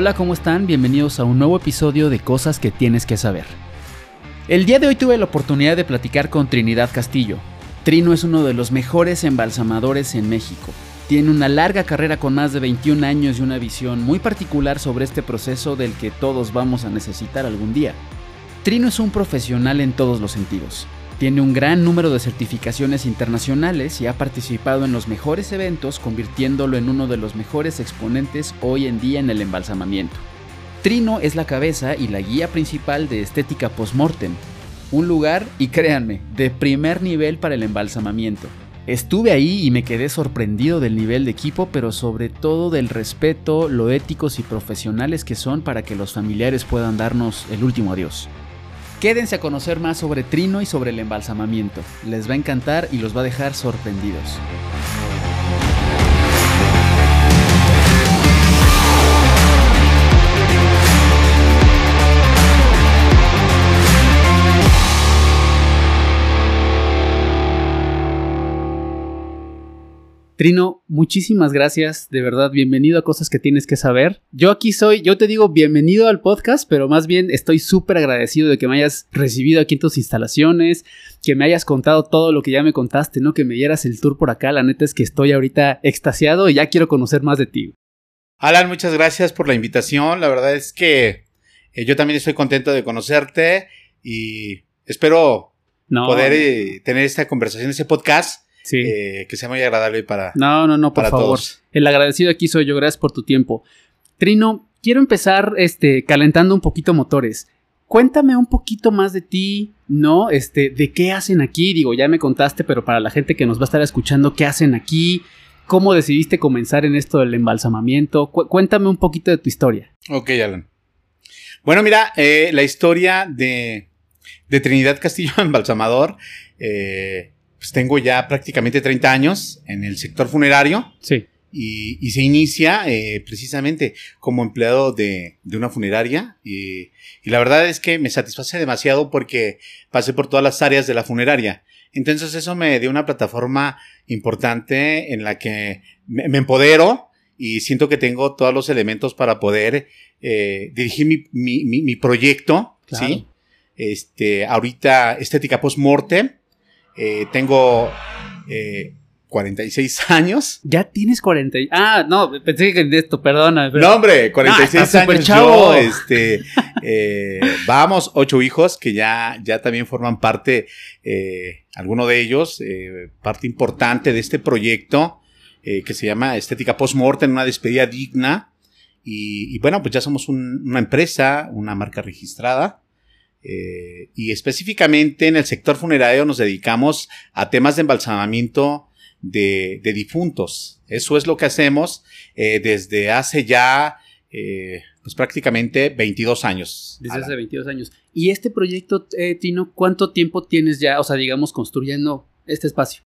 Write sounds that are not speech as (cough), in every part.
Hola, ¿cómo están? Bienvenidos a un nuevo episodio de Cosas que tienes que saber. El día de hoy tuve la oportunidad de platicar con Trinidad Castillo. Trino es uno de los mejores embalsamadores en México. Tiene una larga carrera con más de 21 años y una visión muy particular sobre este proceso del que todos vamos a necesitar algún día. Trino es un profesional en todos los sentidos. Tiene un gran número de certificaciones internacionales y ha participado en los mejores eventos, convirtiéndolo en uno de los mejores exponentes hoy en día en el embalsamamiento. Trino es la cabeza y la guía principal de Estética Postmortem, un lugar, y créanme, de primer nivel para el embalsamamiento. Estuve ahí y me quedé sorprendido del nivel de equipo, pero sobre todo del respeto, lo éticos y profesionales que son para que los familiares puedan darnos el último adiós. Quédense a conocer más sobre Trino y sobre el embalsamamiento. Les va a encantar y los va a dejar sorprendidos. Trino, muchísimas gracias, de verdad, bienvenido a Cosas que tienes que saber. Yo aquí soy, yo te digo bienvenido al podcast, pero más bien estoy súper agradecido de que me hayas recibido aquí en tus instalaciones, que me hayas contado todo lo que ya me contaste, ¿no? Que me dieras el tour por acá, la neta es que estoy ahorita extasiado y ya quiero conocer más de ti. Alan, muchas gracias por la invitación, la verdad es que eh, yo también estoy contento de conocerte y espero poder eh, tener esta conversación, este podcast Sí. Eh, que sea muy agradable para. No, no, no, por favor. El agradecido aquí soy yo. Gracias por tu tiempo. Trino, quiero empezar este, calentando un poquito motores. Cuéntame un poquito más de ti, ¿no? Este, de qué hacen aquí. Digo, ya me contaste, pero para la gente que nos va a estar escuchando, ¿qué hacen aquí? ¿Cómo decidiste comenzar en esto del embalsamamiento? cuéntame un poquito de tu historia. Ok, Alan. Bueno, mira, eh, la historia de, de Trinidad Castillo (laughs) Embalsamador. Eh, pues tengo ya prácticamente 30 años en el sector funerario. Sí. Y, se inicia eh, precisamente como empleado de, una funeraria. Y, la verdad es que me satisface demasiado porque pasé por todas las áreas de la funeraria. Entonces eso me dio una plataforma importante en la que me, empodero y siento que tengo todos los elementos para poder eh, dirigir mi, proyecto. ¿sí? Este, ahorita estética post-mortem eh, tengo 46 eh, (laughs) años. Ya tienes 40. Ah, no, pensé que de esto, perdona. No, hombre, 46 ah, años. Chavo. Yo, este, eh, vamos, ocho hijos que ya, ya también forman parte, alguno de ellos, parte importante de este proyecto que se llama Estética Postmortem, una despedida digna. Y, bueno, pues ya somos una empresa, una marca registrada. Eh, y específicamente en el sector funerario nos dedicamos a temas de embalsamamiento de, difuntos. Eso es lo que hacemos eh, desde hace ya eh, pues prácticamente 22 años. Desde hace 22 años. ¿Y este proyecto, Tino, cuánto tiempo tienes ya, o sea, digamos, construyendo este espacio?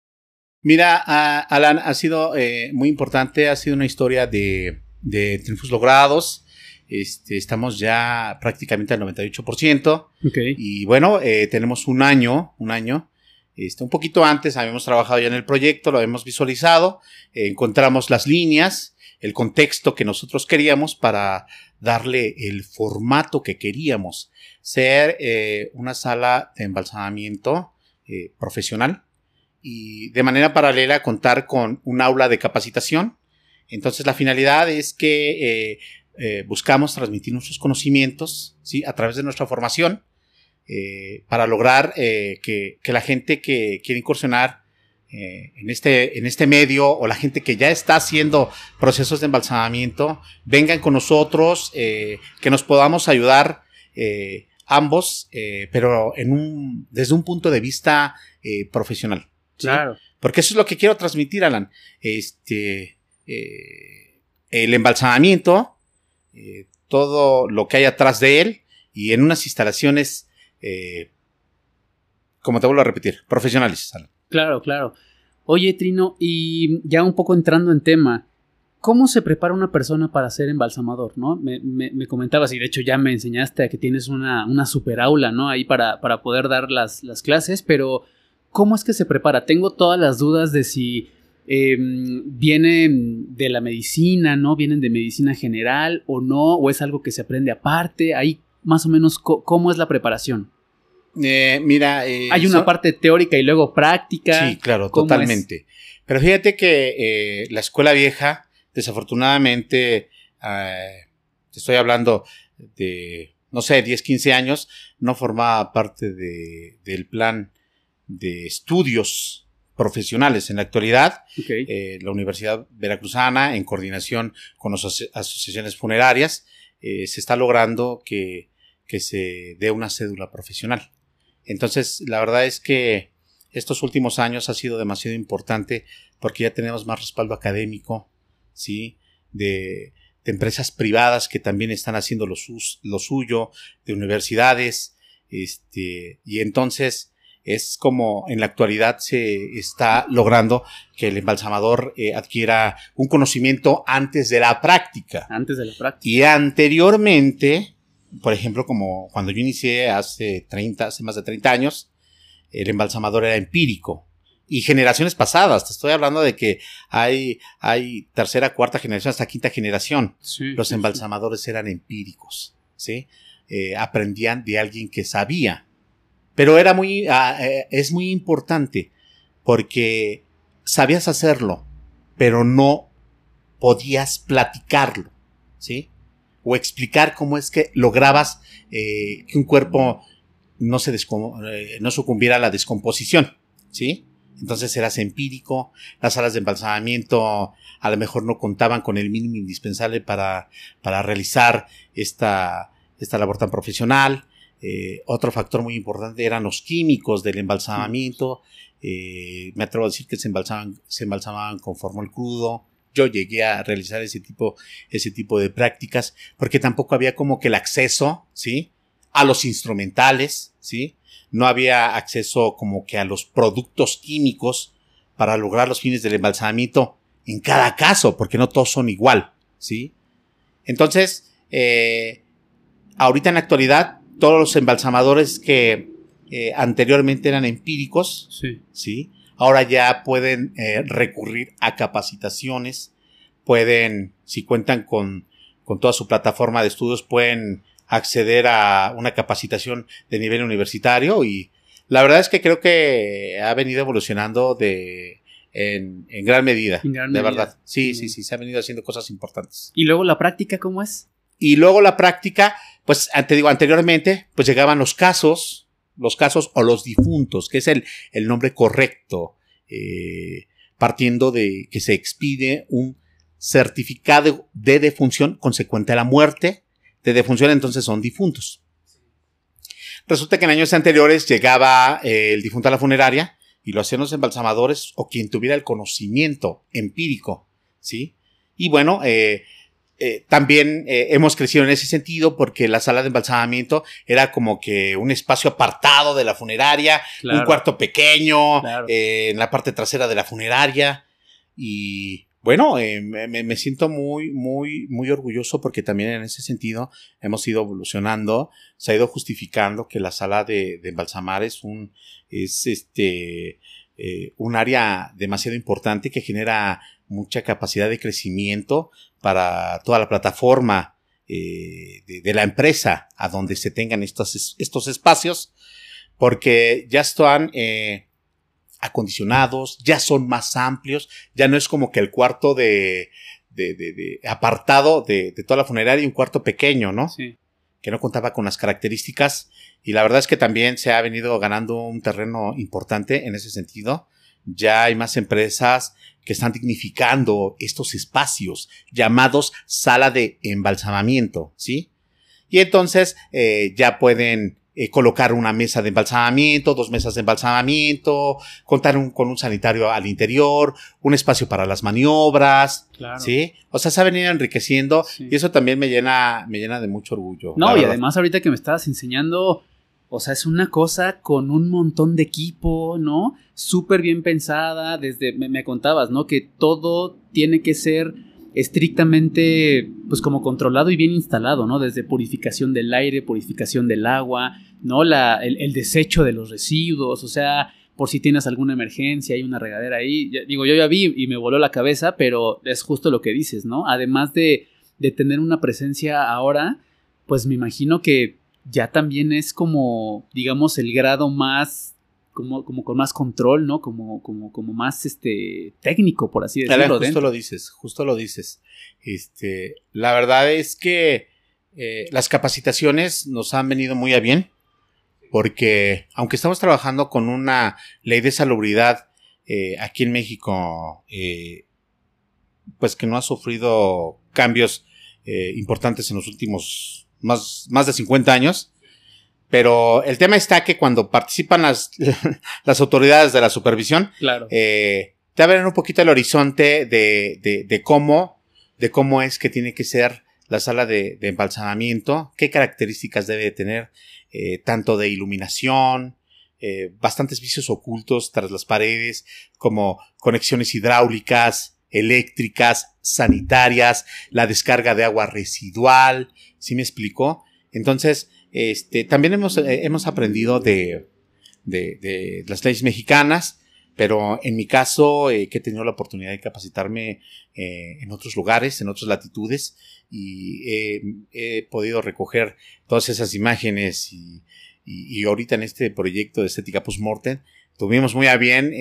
Mira, Alan, ha sido muy importante, ha sido una historia de, de triunfos logrados. Este, estamos ya prácticamente al 98%. Y bueno, eh, tenemos un año, un año. Este, un poquito antes habíamos trabajado ya en el proyecto, lo habíamos visualizado, eh, encontramos las líneas, el contexto que nosotros queríamos para darle el formato que queríamos, ser eh, una sala de embalsamamiento profesional y de manera paralela contar con un aula de capacitación. Entonces la finalidad es que eh, buscamos transmitir nuestros conocimientos ¿sí? a través de nuestra formación eh, para lograr eh, que, la gente que quiere incursionar en, este, en este medio o la gente que ya está haciendo procesos de embalsamamiento vengan con nosotros, que nos podamos ayudar ambos, pero en un, desde un punto de vista profesional. Claro. Porque eso es lo que quiero transmitir, Alan. Este, el embalsamamiento eh, todo lo que hay atrás de él y en unas instalaciones, eh, como te vuelvo a repetir, profesionales. Claro, claro. Oye, Trino, y ya un poco entrando en tema, ¿cómo se prepara una persona para ser embalsamador? ¿no? Me, comentabas, y de hecho ya me enseñaste a que tienes una, una super aula, ¿no? Ahí para, para poder dar las, las clases, pero ¿cómo es que se prepara? Tengo todas las dudas de si em, vienen de la medicina, ¿no? Vienen de medicina general o no, o es algo que se aprende aparte. Ahí más o menos cómo es la preparación. Eh, mira, eh, hay una parte teórica y luego práctica. Sí, claro, totalmente. Pero fíjate que eh, la escuela vieja, desafortunadamente, te estoy hablando de, no sé, 10, 15 años, no formaba parte de, del plan de estudios profesionales. En la actualidad, la Universidad Veracruzana, en coordinación con las asociaciones funerarias, se está logrando que, que se dé una cédula profesional. Entonces, la verdad es que estos últimos años ha sido demasiado importante porque ya tenemos más respaldo académico, ¿sí? De, empresas privadas que también están haciendo lo, lo, suyo, de universidades, este, y entonces es como en la actualidad se está logrando que el embalsamador eh, adquiera un conocimiento antes de la práctica. Antes de la práctica. Y anteriormente, por ejemplo, como cuando yo inicié hace 30, hace más de 30 años, el embalsamador era empírico. Y generaciones pasadas, te estoy hablando de que hay, hay tercera, cuarta generación, hasta quinta generación. Los embalsamadores eran empíricos, ¿sí? Eh, aprendían de alguien que sabía. Pero era muy, ah, eh, es muy importante porque sabías hacerlo, pero no podías platicarlo, ¿sí? o explicar cómo es que lograbas eh, que un cuerpo no, se eh, no sucumbiera a la descomposición, ¿sí? Entonces eras empírico, las salas de embalsamamiento a lo mejor no contaban con el mínimo indispensable para, para realizar esta, esta labor tan profesional. Eh, otro factor muy importante eran los químicos del embalsamamiento. me atrevo a decir que se embalsamaban, se embalsamaban con formol crudo, yo llegué a realizar ese tipo, ese tipo de prácticas, porque tampoco había como que el acceso, ¿sí? A los instrumentales, ¿sí? No había acceso como que a los productos químicos para lograr los fines del embalsamamiento en cada caso, porque no todos son igual, ¿sí? Entonces, eh, ahorita en la actualidad, todos los embalsamadores que eh, anteriormente eran empíricos, sí. ¿sí? Ahora ya pueden eh, recurrir a capacitaciones, pueden, si cuentan con, con toda su plataforma de estudios, pueden acceder a una capacitación de nivel universitario y la verdad es que creo que ha venido evolucionando de, en, en, gran medida, de verdad. Sí, sí, sí, se ha venido haciendo cosas importantes. ¿Y luego la práctica cómo es? Y luego la práctica, pues te digo, anteriormente, pues llegaban los casos, los casos o los difuntos, que es el, el nombre correcto, eh, partiendo de que se expide un certificado de defunción consecuente a la muerte de defunción, entonces son difuntos. Resulta que en años anteriores llegaba eh, el difunto a la funeraria y lo hacían los embalsamadores o quien tuviera el conocimiento empírico, ¿sí? Y bueno, eh, eh, también eh, hemos crecido en ese sentido porque la sala de embalsamamiento era como que un espacio apartado de la funeraria, un cuarto pequeño eh, en la parte trasera de la funeraria. Y bueno, me, siento muy, muy, muy orgulloso porque también en ese sentido hemos ido evolucionando, se ha ido justificando que la sala de, de embalsamar es un, es este, un área demasiado importante que genera mucha capacidad de crecimiento para toda la plataforma eh, de, la empresa a donde se tengan estos, estos espacios, porque ya están eh, acondicionados, ya son más amplios, ya no es como que el cuarto de, de, de apartado de, toda la funeraria y un cuarto pequeño, ¿no? Sí. Que no contaba con las características y la verdad es que también se ha venido ganando un terreno importante en ese sentido. Ya hay más empresas que están dignificando estos espacios llamados sala de embalsamamiento, ¿sí? Y entonces eh, ya pueden eh, colocar una mesa de embalsamamiento, dos mesas de embalsamamiento, contar con un sanitario al interior, un espacio para las maniobras, ¿sí? O sea, se ha venido enriqueciendo y eso también me llena, me llena de mucho orgullo. No, y además ahorita que me estabas enseñando o sea, es una cosa con un montón de equipo, ¿no? Súper bien pensada, desde, me, contabas, ¿no? Que todo tiene que ser estrictamente, pues como controlado y bien instalado, ¿no? Desde purificación del aire, purificación del agua, ¿no? La, el, desecho de los residuos, o sea, por si tienes alguna emergencia, hay una regadera ahí. digo, yo ya vi y me voló la cabeza, pero es justo lo que dices, ¿no? Además de, de tener una presencia ahora, pues me imagino que ya también es como, digamos, el grado más como, como con más control, ¿no? Como, como, como más este técnico, por así decirlo. justo lo dices, justo lo dices. Este, la verdad es que eh, las capacitaciones nos han venido muy a bien, porque aunque estamos trabajando con una ley de salubridad eh, aquí en México, eh, pues que no ha sufrido cambios importantes en los últimos más, más de 50 años, pero el tema está que cuando participan las, (laughs) las autoridades de la supervisión, claro. eh, te abren un poquito el horizonte de, de, de, cómo, de cómo es que tiene que ser la sala de, de embalsamamiento, qué características debe tener, eh, tanto de iluminación, eh, bastantes vicios ocultos tras las paredes, como conexiones hidráulicas, eléctricas, sanitarias, la descarga de agua residual, ¿sí me explicó? Entonces, este, también hemos, eh, hemos aprendido de, de, las leyes mexicanas, pero en mi caso, eh, que he tenido la oportunidad de capacitarme eh, en otros lugares, en otras latitudes, y he podido recoger todas esas imágenes y, y, ahorita en este proyecto de estética post-mortem, tuvimos muy a bien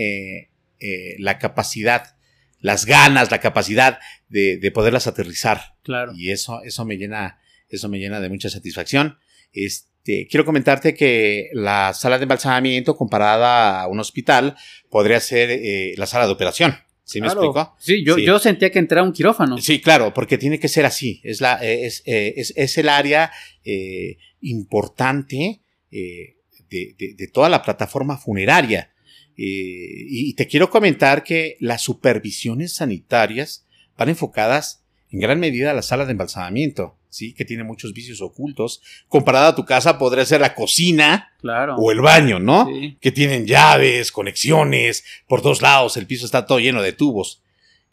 la capacidad, las ganas, la capacidad de, de poderlas aterrizar. Claro. Y eso, eso me llena, eso me llena de mucha satisfacción. Este, quiero comentarte que la sala de embalsamamiento comparada a un hospital podría ser eh, la sala de operación. ¿Sí me explico? Sí yo, yo sentía que entraba un quirófano. Sí, claro, porque tiene que ser así. Es, la, es, eh, es, es el área eh, importante de, de, de, toda la plataforma funeraria. Y te quiero comentar que las supervisiones sanitarias van enfocadas en gran medida a la sala de embalsamamiento. ¿sí? Que tiene muchos vicios ocultos. Comparada a tu casa, podría ser la cocina claro. o el baño, ¿no? Que tienen llaves, conexiones, por dos lados, el piso está todo lleno de tubos.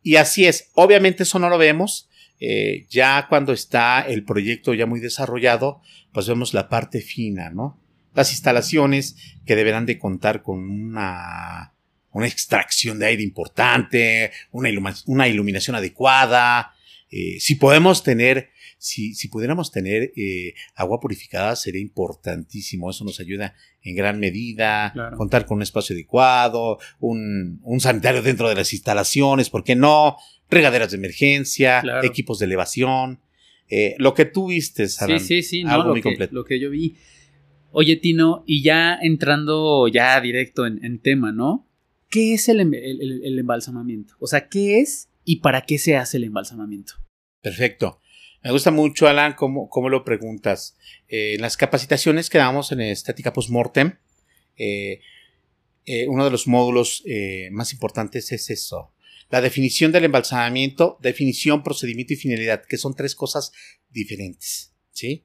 Y así es. Obviamente eso no lo vemos. Eh, ya cuando está el proyecto ya muy desarrollado, pues vemos la parte fina, ¿no? Las instalaciones que deberán de contar con una, una extracción de aire importante, una, una iluminación adecuada. Eh, si podemos tener si, si pudiéramos tener eh, agua purificada sería importantísimo. Eso nos ayuda en gran medida. Contar con un espacio adecuado, un, un, sanitario dentro de las instalaciones, ¿por qué no? Regaderas de emergencia, equipos de elevación. Eh, lo que tú viste. Sí, sí, sí, algo muy completo. Lo que yo vi. Oye, Tino, y ya entrando ya directo en, tema, ¿no? ¿Qué es el, embalsamamiento? O sea, ¿qué es y para qué se hace el embalsamamiento? Perfecto. Me gusta mucho, Alan, cómo, cómo lo preguntas. Eh, en las capacitaciones que damos en estética postmortem, eh, eh, uno de los módulos más importantes es eso. La definición del embalsamamiento, definición, procedimiento y finalidad, que son tres cosas diferentes. ¿Sí?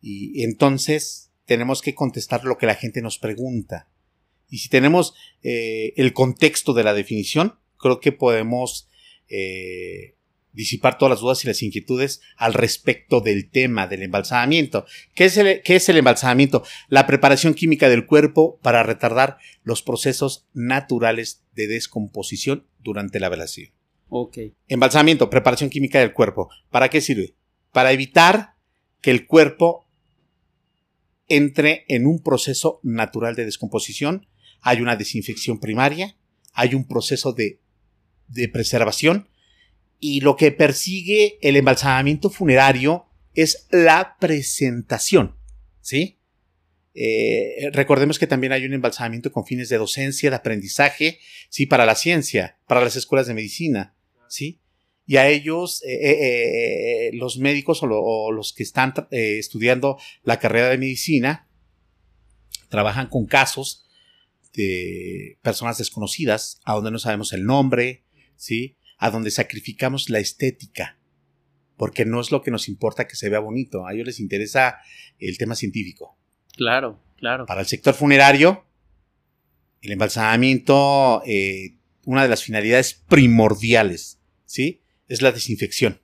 Y entonces tenemos que contestar lo que la gente nos pregunta. Y si tenemos el contexto de la definición, creo que podemos disipar todas las dudas y las inquietudes al respecto del tema del embalsamamiento. ¿Qué es el, qué es el embalsamamiento? La preparación química del cuerpo para retardar los procesos naturales de descomposición durante la velación. Ok. Embalsamamiento, preparación química del cuerpo. ¿Para qué sirve? Para evitar que el cuerpo entre en un proceso natural de descomposición. Hay una desinfección primaria, hay un proceso de, de preservación y lo que persigue el embalsamamiento funerario es la presentación, ¿sí? Eh, recordemos que también hay un embalsamamiento con fines de docencia, de aprendizaje, sí, para la ciencia, para las escuelas de medicina, sí. Y a ellos, eh, eh, los médicos o, los que están estudiando la carrera de medicina, trabajan con casos de personas desconocidas, a donde no sabemos el nombre, sí, a donde sacrificamos la estética, porque no es lo que nos importa que se vea bonito, a ellos les interesa el tema científico. Claro, claro. Para el sector funerario, el embalsamamiento, eh, una de las finalidades primordiales, ¿sí? Es la desinfección.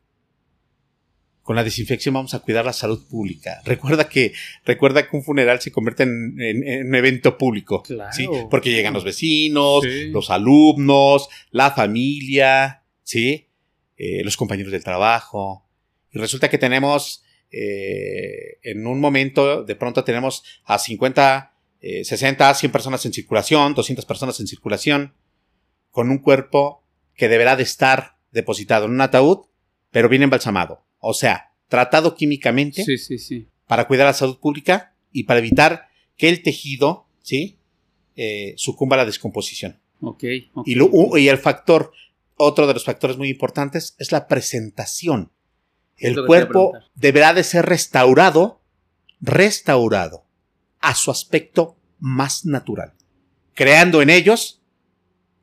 con la desinfección vamos a cuidar la salud pública. Recuerda que, recuerda que un funeral se convierte en, un evento público. Claro. ¿sí? Porque llegan los vecinos, los alumnos, la familia, ¿sí? Eh, los compañeros del trabajo. Y resulta que tenemos, eh, en un momento, de pronto tenemos a 50, 60, 100 personas en circulación, 200 personas en circulación, con un cuerpo que deberá de estar depositado en un ataúd, pero bien embalsamado. O sea, tratado químicamente para cuidar la salud pública y para evitar que el tejido, ¿sí? Eh, sucumba a la descomposición. Okay, Y, y el factor, otro de los factores muy importantes es la presentación. El cuerpo deberá de ser restaurado, restaurado a su aspecto más natural, creando en ellos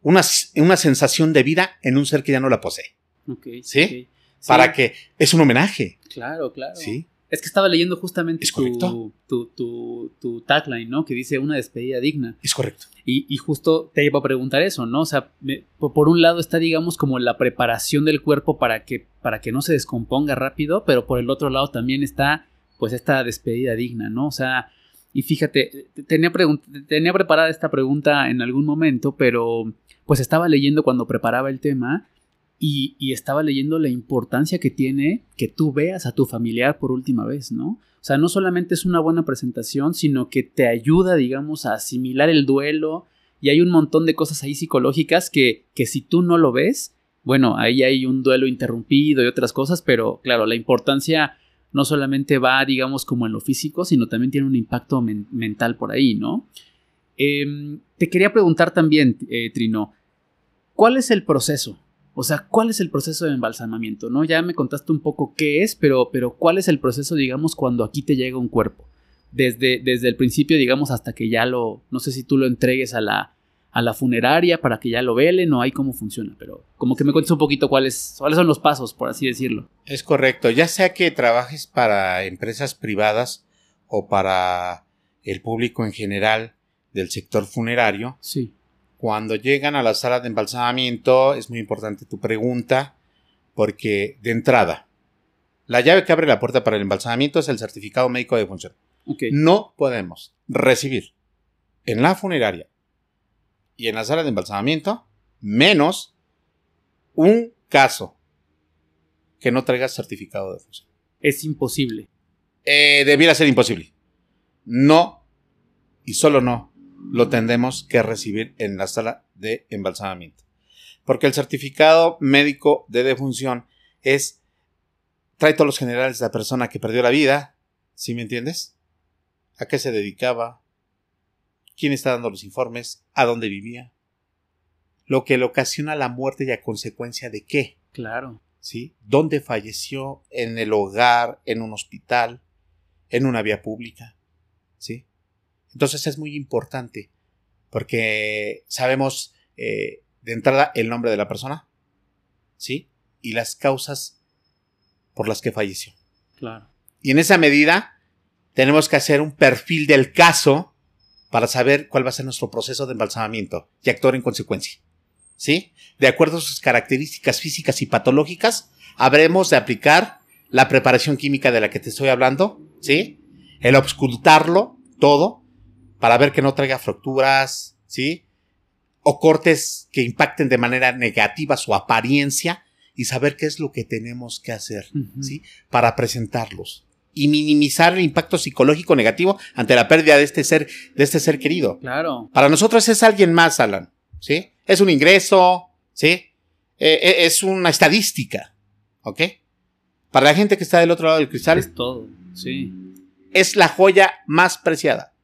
una, una sensación de vida en un ser que ya no la posee. ¿Sí? Para que es un homenaje. Claro, claro. Sí. Es que estaba leyendo justamente tu, tu, tu, tagline, ¿no? Que dice una despedida digna. Es correcto. Y, justo te iba a preguntar eso, ¿no? O sea, por un lado está, digamos, como la preparación del cuerpo para que, para que no se descomponga rápido, pero por el otro lado también está, pues, esta despedida digna, ¿no? O sea, y fíjate, tenía, tenía preparada esta pregunta en algún momento, pero pues estaba leyendo cuando preparaba el tema y, estaba leyendo la importancia que tiene que tú veas a tu familiar por última vez, ¿no? O sea, no solamente es una buena presentación, sino que te ayuda, digamos, a asimilar el duelo y hay un montón de cosas ahí psicológicas que, que si tú no lo ves, bueno, ahí hay un duelo interrumpido y otras cosas, pero claro, la importancia no solamente va, digamos, como en lo físico, sino también tiene un impacto mental por ahí, ¿no? Em, te quería preguntar también, eh, Trino, ¿cuál es el proceso? O sea, ¿cuál es el proceso de embalsamamiento? ¿No? Ya me contaste un poco qué es, pero, pero ¿cuál es el proceso, digamos, cuando aquí te llega un cuerpo? Desde, desde el principio, digamos, hasta que ya lo, no sé si tú lo entregues a la, a la funeraria para que ya lo velen o hay cómo funciona, pero como que me cuentes un poquito cuáles, cuáles son los pasos, por así decirlo. Es correcto, ya sea que trabajes para empresas privadas o para el público en general del sector funerario. Sí. Cuando llegan a la sala de embalsamamiento, es muy importante tu pregunta, porque de entrada, la llave que abre la puerta para el embalsamamiento es el certificado médico de función. No podemos recibir en la funeraria y en la sala de embalsamamiento menos un caso que no traiga certificado de función. Es imposible. Eh, debiera ser imposible. No y solo no lo tendremos que recibir en la sala de embalsamamiento. Porque el certificado médico de defunción es, trae todos los generales de la persona que perdió la vida, ¿sí me entiendes? ¿A qué se dedicaba? ¿Quién está dando los informes? ¿A dónde vivía? Lo que le ocasiona la muerte y a consecuencia de qué. Claro. ¿Sí? ¿Dónde falleció? ¿En el hogar? ¿En un hospital? ¿En una vía pública? Entonces es muy importante porque sabemos eh, de entrada el nombre de la persona, ¿sí? Y las causas por las que falleció. Claro. Y en esa medida tenemos que hacer un perfil del caso para saber cuál va a ser nuestro proceso de embalsamamiento y actuar en consecuencia. ¿Sí? De acuerdo a sus características físicas y patológicas, habremos de aplicar la preparación química de la que te estoy hablando, ¿sí? El ocultarlo todo para ver que no traiga fracturas, ¿sí? O cortes que impacten de manera negativa su apariencia y saber qué es lo que tenemos que hacer, ¿sí? Para presentarlos y minimizar el impacto psicológico negativo ante la pérdida de este ser, de este ser querido. Claro. Para nosotros es alguien más, Alan, ¿sí? Es un ingreso, ¿sí? Eh, eh, es una estadística, ¿ok? Para la gente que está del otro lado del cristal. Es todo, sí. Es la joya más preciada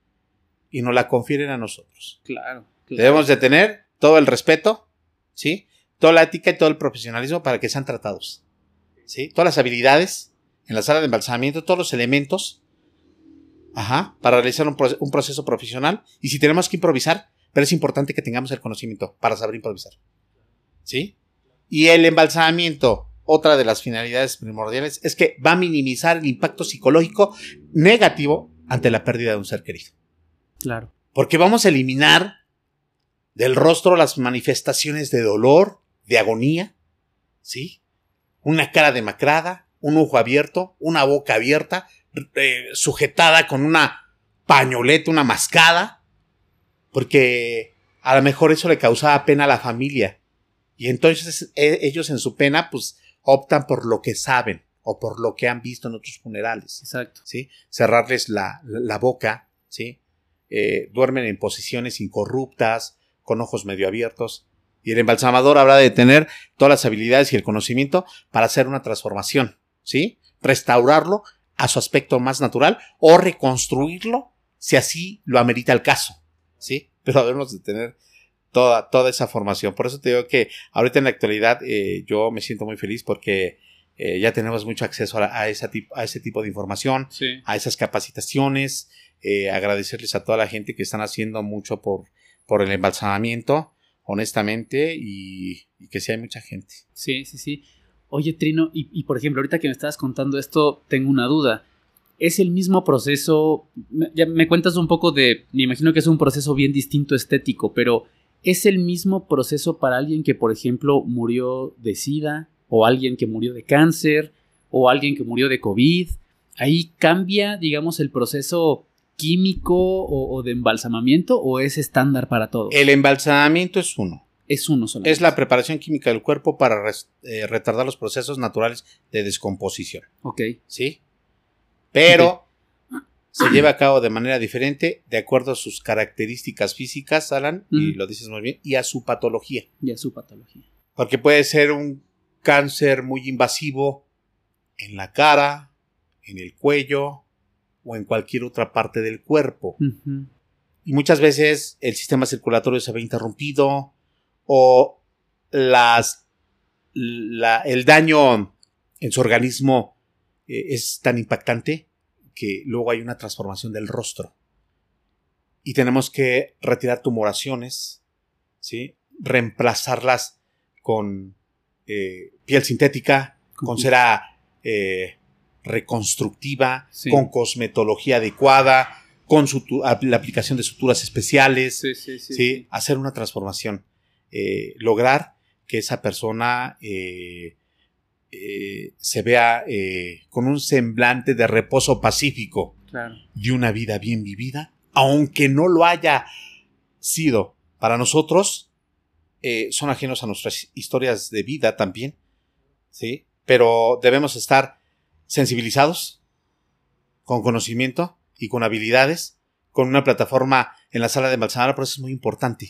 y nos la confieren a nosotros. Claro, Debemos de tener todo el respeto, ¿sí? Toda la ética y todo el profesionalismo para que sean tratados. ¿Sí? Todas las habilidades en la sala de embalsamamiento, todos los elementos, ajá, para realizar un, un proceso profesional. Y si tenemos que improvisar, pero es importante que tengamos el conocimiento para saber improvisar. ¿Sí? Y el embalsamamiento, otra de las finalidades primordiales, es que va a minimizar el impacto psicológico negativo ante la pérdida de un ser querido. Claro. Porque vamos a eliminar del rostro las manifestaciones de dolor, de agonía, ¿sí? Una cara demacrada, un ojo abierto, una boca abierta, eh, sujetada con una pañoleta, una mascada, porque a lo mejor eso le causaba pena a la familia. Y entonces e, ellos en su pena, pues optan por lo que saben o por lo que han visto en otros funerales. Exacto. ¿Sí? Cerrarles la, la boca, ¿sí? Eh, duermen en posiciones incorruptas, con ojos medio abiertos. Y el embalsamador habrá de tener todas las habilidades y el conocimiento para hacer una transformación, ¿sí? Restaurarlo a su aspecto más natural o reconstruirlo si así lo amerita el caso, ¿sí? Pero debemos de tener toda, toda esa formación. Por eso te digo que ahorita en la actualidad eh, yo me siento muy feliz porque eh, ya tenemos mucho acceso a, a, esa a ese tipo de información, a esas capacitaciones. Eh, agradecerles a toda la gente que están haciendo mucho por, por el embalsamamiento, honestamente, y, que sí hay mucha gente. Sí, sí, sí. Oye, Trino, y, y por ejemplo, ahorita que me estabas contando esto, tengo una duda es el mismo proceso, ya me cuentas un poco de, me imagino que es un proceso bien distinto estético, pero ¿es el mismo proceso para alguien que, por ejemplo, murió de SIDA, o alguien que murió de cáncer, o alguien que murió de COVID? Ahí cambia, digamos, el proceso químico o, de embalsamamiento, o es estándar para todos? El embalsamamiento es uno. Es uno solo. Es la preparación química del cuerpo para eh, retardar los procesos naturales de descomposición. Ok. ¿Sí? pero se lleva a cabo de manera diferente de acuerdo a sus características físicas, Alan, y lo dices muy bien, y a su patología. Y a su patología. Porque puede ser un cáncer muy invasivo en la cara, en el cuello o en cualquier otra parte del cuerpo. Y muchas veces el sistema circulatorio se ve interrumpido o las, el daño en su organismo eh, es tan impactante que luego hay una transformación del rostro. Y tenemos que retirar tumoraciones, ¿sí? reemplazarlas con eh, piel sintética, con cera eh, reconstructiva, con cosmetología adecuada, con la aplicación de suturas especiales, sí, hacer una transformación, lograr que esa persona eh, se vea eh, con un semblante de reposo pacífico y una vida bien vivida, aunque no lo haya sido. Para nosotros, eh, son ajenos a nuestras historias de vida también, ¿sí? Pero debemos estar sensibilizados, con conocimiento y con habilidades, con una plataforma en la sala de embalsamar, por eso es muy importante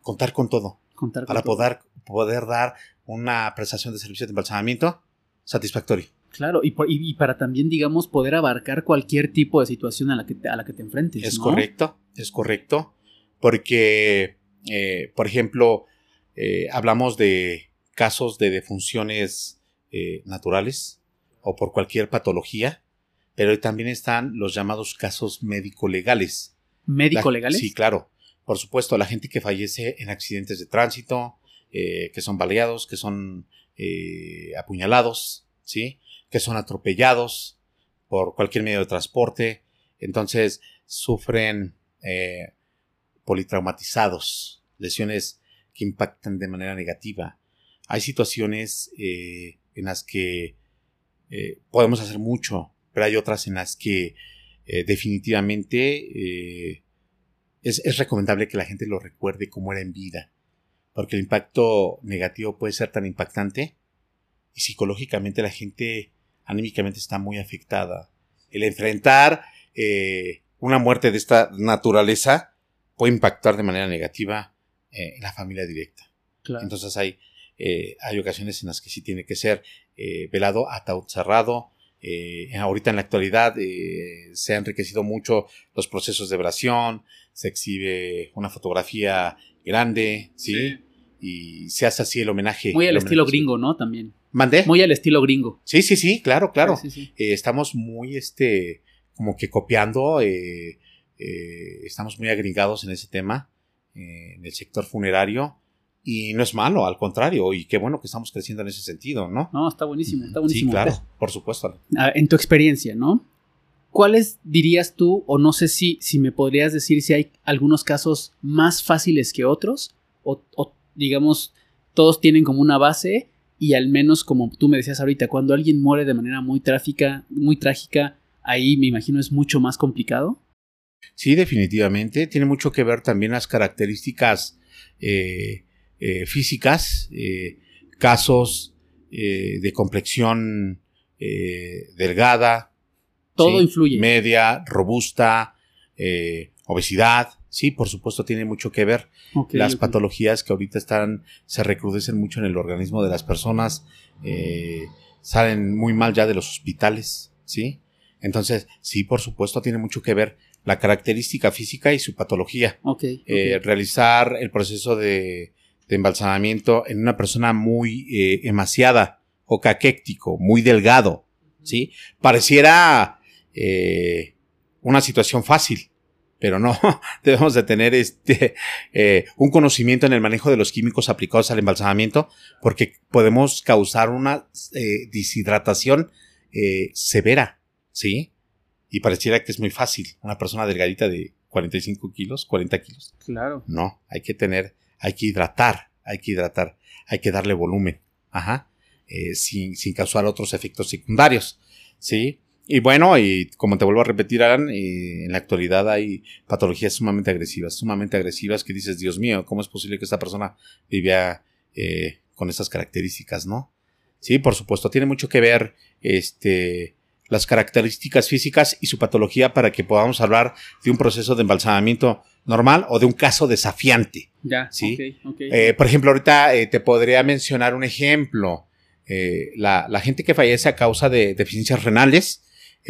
contar con todo. para Poder, poder dar una prestación de servicio de embalsamamiento satisfactorio. Claro, y, y, para también, digamos, poder abarcar cualquier tipo de situación a la que te, a la que te enfrentes. Es correcto, es correcto, porque, eh, por ejemplo, eh, hablamos de casos de defunciones eh, naturales o por cualquier patología, pero también están los llamados casos médico-legales. ¿Médico-legales? Sí, claro. Por supuesto, la gente que fallece en accidentes de tránsito, eh, que son baleados, que son eh, apuñalados, ¿sí? Que son atropellados por cualquier medio de transporte. Entonces sufren eh, politraumatizados, lesiones que impactan de manera negativa. Hay situaciones en las que podemos hacer mucho, pero hay otras en las que definitivamente es, recomendable que la gente lo recuerde como era en vida porque el impacto negativo puede ser tan impactante y psicológicamente la gente anímicamente está muy afectada. El enfrentar eh, una muerte de esta naturaleza puede impactar de manera negativa eh, en la familia directa. Entonces hay, eh, hay ocasiones en las que sí tiene que ser velado, ataúd cerrado. ahorita en la actualidad se han enriquecido mucho los procesos de oración, se exhibe una fotografía grande, ¿sí? y se hace así el homenaje. Muy al estilo gringo, ¿no? También. ¿Mandé? Muy al estilo gringo. Sí, sí, sí, claro, claro. Eh, estamos muy, este, como que copiando, eh, eh, estamos muy agregados en ese tema, en el sector funerario. Y no es malo, al contrario, y qué bueno que estamos creciendo en ese sentido, ¿no? No, está buenísimo, está buenísimo. Sí, claro, por supuesto. Ah, en tu experiencia, ¿no? ¿Cuáles dirías tú, o no sé si, si me podrías decir si hay algunos casos más fáciles que otros, o, o digamos, todos tienen como una base y al menos como tú me decías ahorita, cuando alguien muere de manera muy trágica, muy trágica, ahí me imagino es mucho más complicado. Sí, definitivamente. Tiene mucho que ver también las características eh, eh, físicas, eh, casos de complexión delgada. Todo influye. Media, robusta, obesidad. Sí, por supuesto, tiene mucho que ver. las patologías que ahorita están, se recrudecen mucho en el organismo de las personas, salen muy mal ya de los hospitales, ¿sí? Entonces, sí, por supuesto, tiene mucho que ver la característica física y su patología. Eh, realizar el proceso de, embalsamamiento en una persona muy eh, emaciada o caquéctico, muy delgado, ¿sí? Pareciera eh, una situación fácil, pero no, (laughs) debemos de tener este, un conocimiento en el manejo de los químicos aplicados al embalsamamiento porque podemos causar una deshidratación severa, ¿sí? Y pareciera que es muy fácil. Una persona delgadita de 45 kilos, 40 kilos. Claro. No, hay que tener, hay que hidratar, hay que hidratar, hay que darle volumen. Ajá. Eh, sin, sin causar otros efectos secundarios. ¿Sí? Y bueno, y como te vuelvo a repetir, Alan, eh, en la actualidad hay patologías sumamente agresivas, sumamente agresivas que dices, Dios mío, ¿cómo es posible que esta persona vivía eh, con estas características, no? Sí, por supuesto, tiene mucho que ver, este, las características físicas y su patología para que podamos hablar de un proceso de embalsamamiento normal o de un caso desafiante. Ya, ¿sí? Eh, por ejemplo, ahorita eh, te podría mencionar un ejemplo. Eh, la, gente que fallece a causa de deficiencias renales,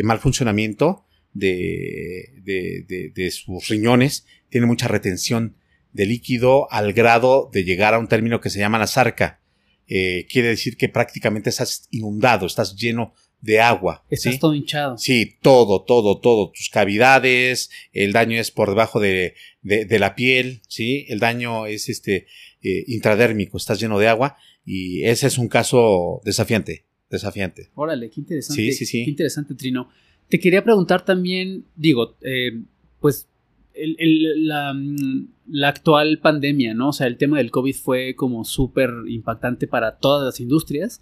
mal funcionamiento de, de, sus riñones, tiene mucha retención de líquido al grado de llegar a un término que se llama la sarca. quiere decir que prácticamente estás inundado, estás lleno de agua. Estás todo hinchado. Sí, todo, todo, todo. Tus cavidades, el daño es por debajo de, de, la piel, ¿sí? El daño es este eh, intradérmico, estás lleno de agua y ese es un caso desafiante, desafiante. Órale, qué interesante. Sí, sí, sí. Qué interesante, Trino. Te quería preguntar también, digo, eh, pues la, la, actual pandemia, ¿no? O sea, el tema del COVID fue como súper impactante para todas las industrias.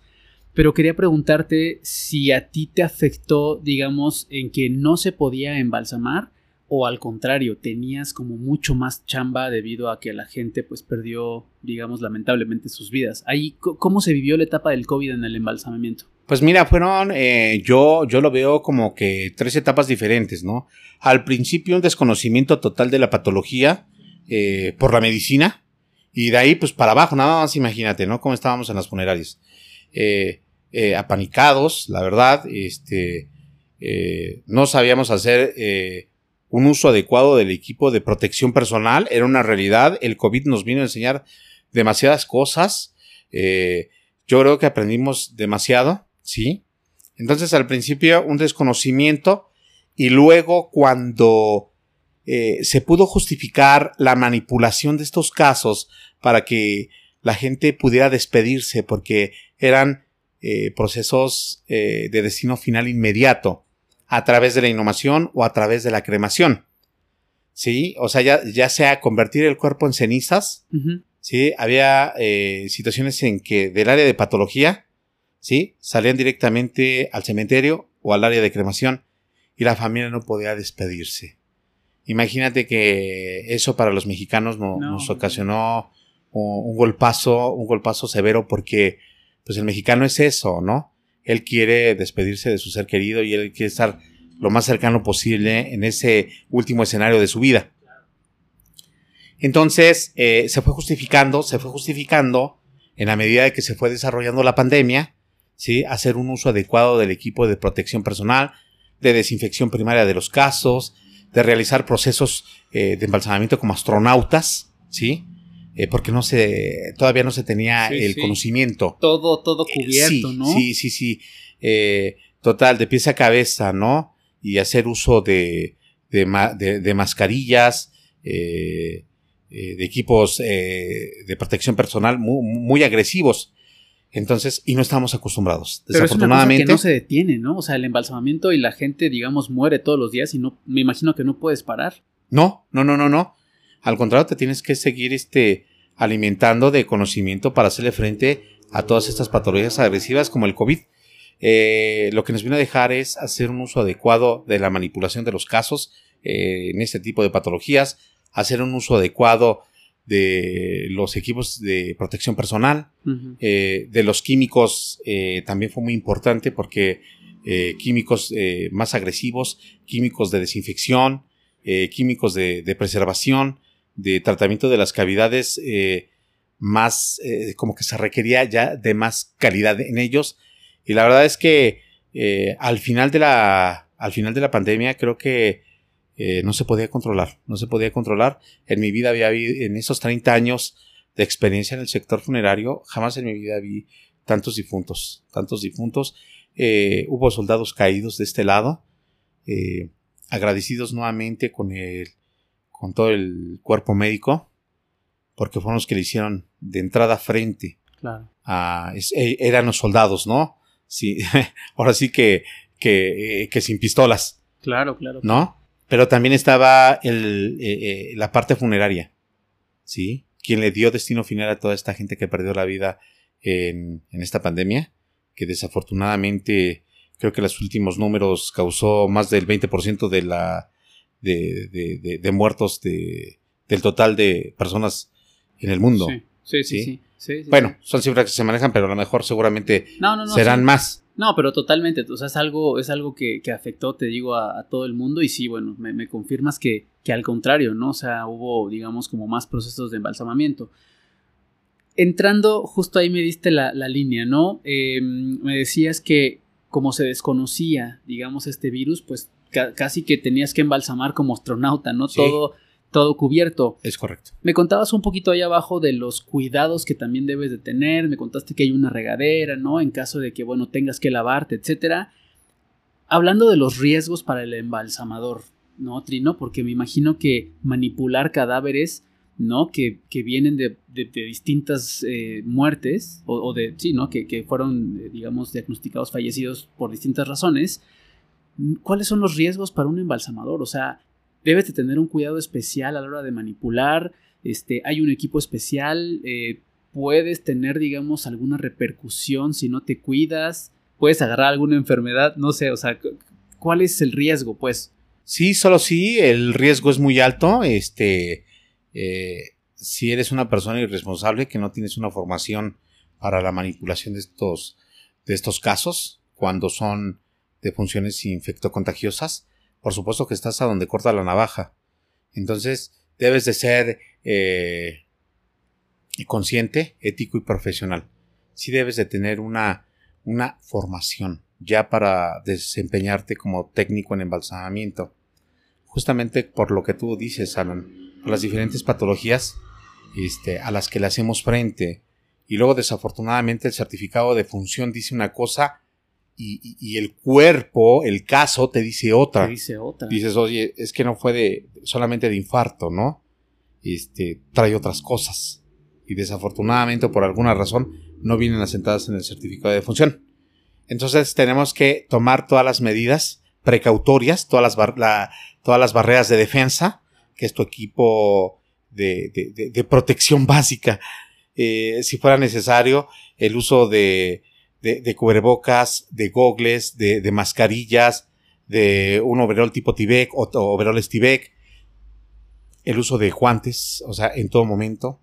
Pero quería preguntarte si a ti te afectó, digamos, en que no se podía embalsamar o al contrario, tenías como mucho más chamba debido a que la gente pues perdió, digamos, lamentablemente sus vidas. Ahí, ¿cómo se vivió la etapa del COVID en el embalsamamiento? Pues mira, fueron, eh, yo, yo lo veo como que tres etapas diferentes, ¿no? Al principio un desconocimiento total de la patología eh, por la medicina y de ahí pues para abajo, nada más imagínate, ¿no? Cómo estábamos en las funerarias. Eh, eh, apanicados, la verdad, este, eh, no sabíamos hacer eh, un uso adecuado del equipo de protección personal, era una realidad, el COVID nos vino a enseñar demasiadas cosas, yo creo que aprendimos demasiado, ¿sí? Entonces al principio un desconocimiento y luego cuando se pudo justificar la manipulación de estos casos para que la gente pudiera despedirse porque eran eh, procesos eh, de destino final inmediato a través de la inhumación o a través de la cremación. ¿Sí? O sea, ya, ya sea convertir el cuerpo en cenizas. ¿Sí? Había eh, situaciones en que del área de patología, ¿sí? Salían directamente al cementerio o al área de cremación y la familia no podía despedirse. Imagínate que eso para los mexicanos nos ocasionó un golpazo, un golpazo severo porque pues el mexicano es eso, ¿no? Él quiere despedirse de su ser querido y él quiere estar lo más cercano posible en ese último escenario de su vida. Entonces, eh, se fue justificando, se fue justificando en la medida de que se fue desarrollando la pandemia, ¿sí? Hacer un uso adecuado del equipo de protección personal, de desinfección primaria de los casos, de realizar procesos eh, de embalsamamiento como astronautas, ¿sí? Eh, porque no se, todavía no se tenía el conocimiento. Todo, todo eh, cubierto, sí, ¿no? Sí, sí, sí. Eh, total, de pieza a cabeza, ¿no? Y hacer uso de, de, de, mascarillas, de equipos de protección personal muy, muy, agresivos. Entonces, y no estamos acostumbrados. Desafortunadamente. Es que no se detiene, ¿no? O sea, el embalsamamiento y la gente, digamos, muere todos los días y no, me imagino que no puedes parar. No, no, no, no, no. Al contrario, te tienes que seguir este, alimentando de conocimiento para hacerle frente a todas estas patologías agresivas como el COVID. Eh, lo que nos viene a dejar es hacer un uso adecuado de la manipulación de los casos eh, en este tipo de patologías, hacer un uso adecuado de los equipos de protección personal, eh, de los químicos también fue muy importante porque químicos más agresivos, químicos de desinfección, químicos de, de, preservación, de tratamiento de las cavidades más, como que se requería ya de más calidad en ellos y la verdad es que eh, al, final de la, al final de la pandemia creo que eh, no se podía controlar, no se podía controlar. En mi vida había en esos 30 años de experiencia en el sector funerario, jamás en mi vida vi tantos difuntos, tantos difuntos. Eh, hubo soldados caídos de este lado, agradecidos nuevamente con el, con todo el cuerpo médico, porque fueron los que le hicieron de entrada frente. Claro. eran los soldados, ¿no? sí, (laughs) ahora sí que, que, que, sin pistolas. Claro, claro. ¿No? Pero también estaba el, eh, eh, la parte funeraria, ¿sí? Quien le dio destino final a toda esta gente que perdió la vida en, en esta pandemia, que desafortunadamente creo que los últimos números causó más del 20% de la de, de, de, muertos de, del total de personas en el mundo. sí, sí. sí bueno, son cifras que se manejan, pero a lo mejor seguramente serán más. No, pero totalmente. O sea, es algo, es algo que, afectó, te digo, a, todo el mundo. Y sí, bueno, me, confirmas que, que, al contrario, ¿no? O sea, hubo, digamos, como más procesos de embalsamamiento. Entrando, justo ahí me diste la, línea, ¿no? Em, me decías que como se desconocía, digamos, este virus, pues casi que tenías que embalsamar como astronauta, ¿no? Todo todo cubierto. Es correcto. Me contabas un poquito ahí abajo de los cuidados que también debes de tener, me contaste que hay una regadera, ¿no? En caso de que, bueno, tengas que lavarte, etcétera. Hablando de los riesgos para el embalsamador, ¿no, Trino? Porque me imagino que manipular cadáveres, ¿no? Que, que vienen de, distintas eh, muertes, o, de, sí, ¿no? Que, que fueron, eh, digamos, diagnosticados fallecidos por distintas razones. ¿Cuáles son los riesgos para un embalsamador? O sea, debes de tener un cuidado especial a la hora de manipular, este, hay un equipo especial, eh, puedes tener, digamos, alguna repercusión si no te cuidas, puedes agarrar alguna enfermedad, no sé, o sea, ¿cuál es el riesgo, pues? Sí, solo sí, el riesgo es muy alto, este, eh, si eres una persona irresponsable que no tienes una formación para la manipulación de estos, de estos casos, cuando son de funciones infectocontagiosas, por supuesto que estás a donde corta la navaja. Entonces, debes de ser eh, consciente, ético y profesional. Sí debes de tener una, una formación ya para desempeñarte como técnico en embalsamamiento. Justamente por lo que tú dices, Alan, las diferentes patologías este, a las que le hacemos frente. Y luego, desafortunadamente, el certificado de función dice una cosa y, el cuerpo, el caso, te dice otra. Te dice otra. Dices, oye, es que no fue de, solamente de infarto, ¿no? Este, trae otras cosas. Y desafortunadamente, por alguna razón, no vienen asentadas en el certificado de función. Entonces, tenemos que tomar todas las medidas precautorias, todas las, todas las barreras de defensa, que es tu equipo de, de, protección básica. Eh, si fuera necesario, el uso de, de, cubrebocas, de gogles, de, mascarillas, de un overol tipo Tibek o, overoles Tibek, el uso de guantes, o sea, en todo momento,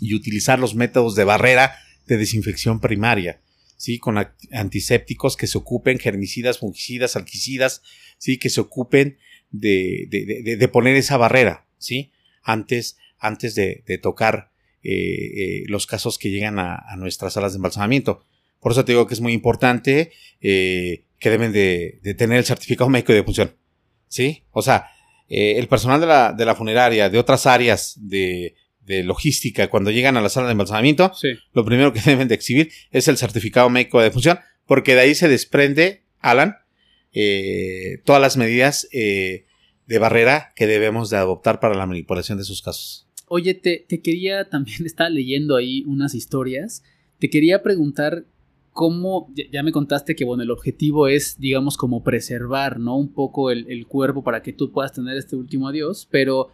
y utilizar los métodos de barrera de desinfección primaria, ¿sí? Con antisépticos que se ocupen, germicidas, fungicidas, alquicidas, ¿sí? Que se ocupen de, de, de, poner esa barrera, ¿sí? Antes, antes de, tocar eh, eh, los casos que llegan a, a nuestras salas de embalsamamiento. Por eso te digo que es muy importante eh, que deben de, tener el certificado médico de función. ¿Sí? O sea, eh, el personal de la, de la, funeraria, de otras áreas de, logística, cuando llegan a la sala de embalsamamiento, lo primero que (laughs) deben de exhibir es el certificado médico de función, porque de ahí se desprende, Alan, eh, todas las medidas de barrera que debemos de adoptar para la manipulación de esos casos. Oye, te, te quería (laughs) también estar leyendo ahí unas historias. Te quería preguntar cómo, ya me contaste que, bueno, el objetivo es, digamos, como preservar, ¿no? Un poco el, cuerpo para que tú puedas tener este último adiós, pero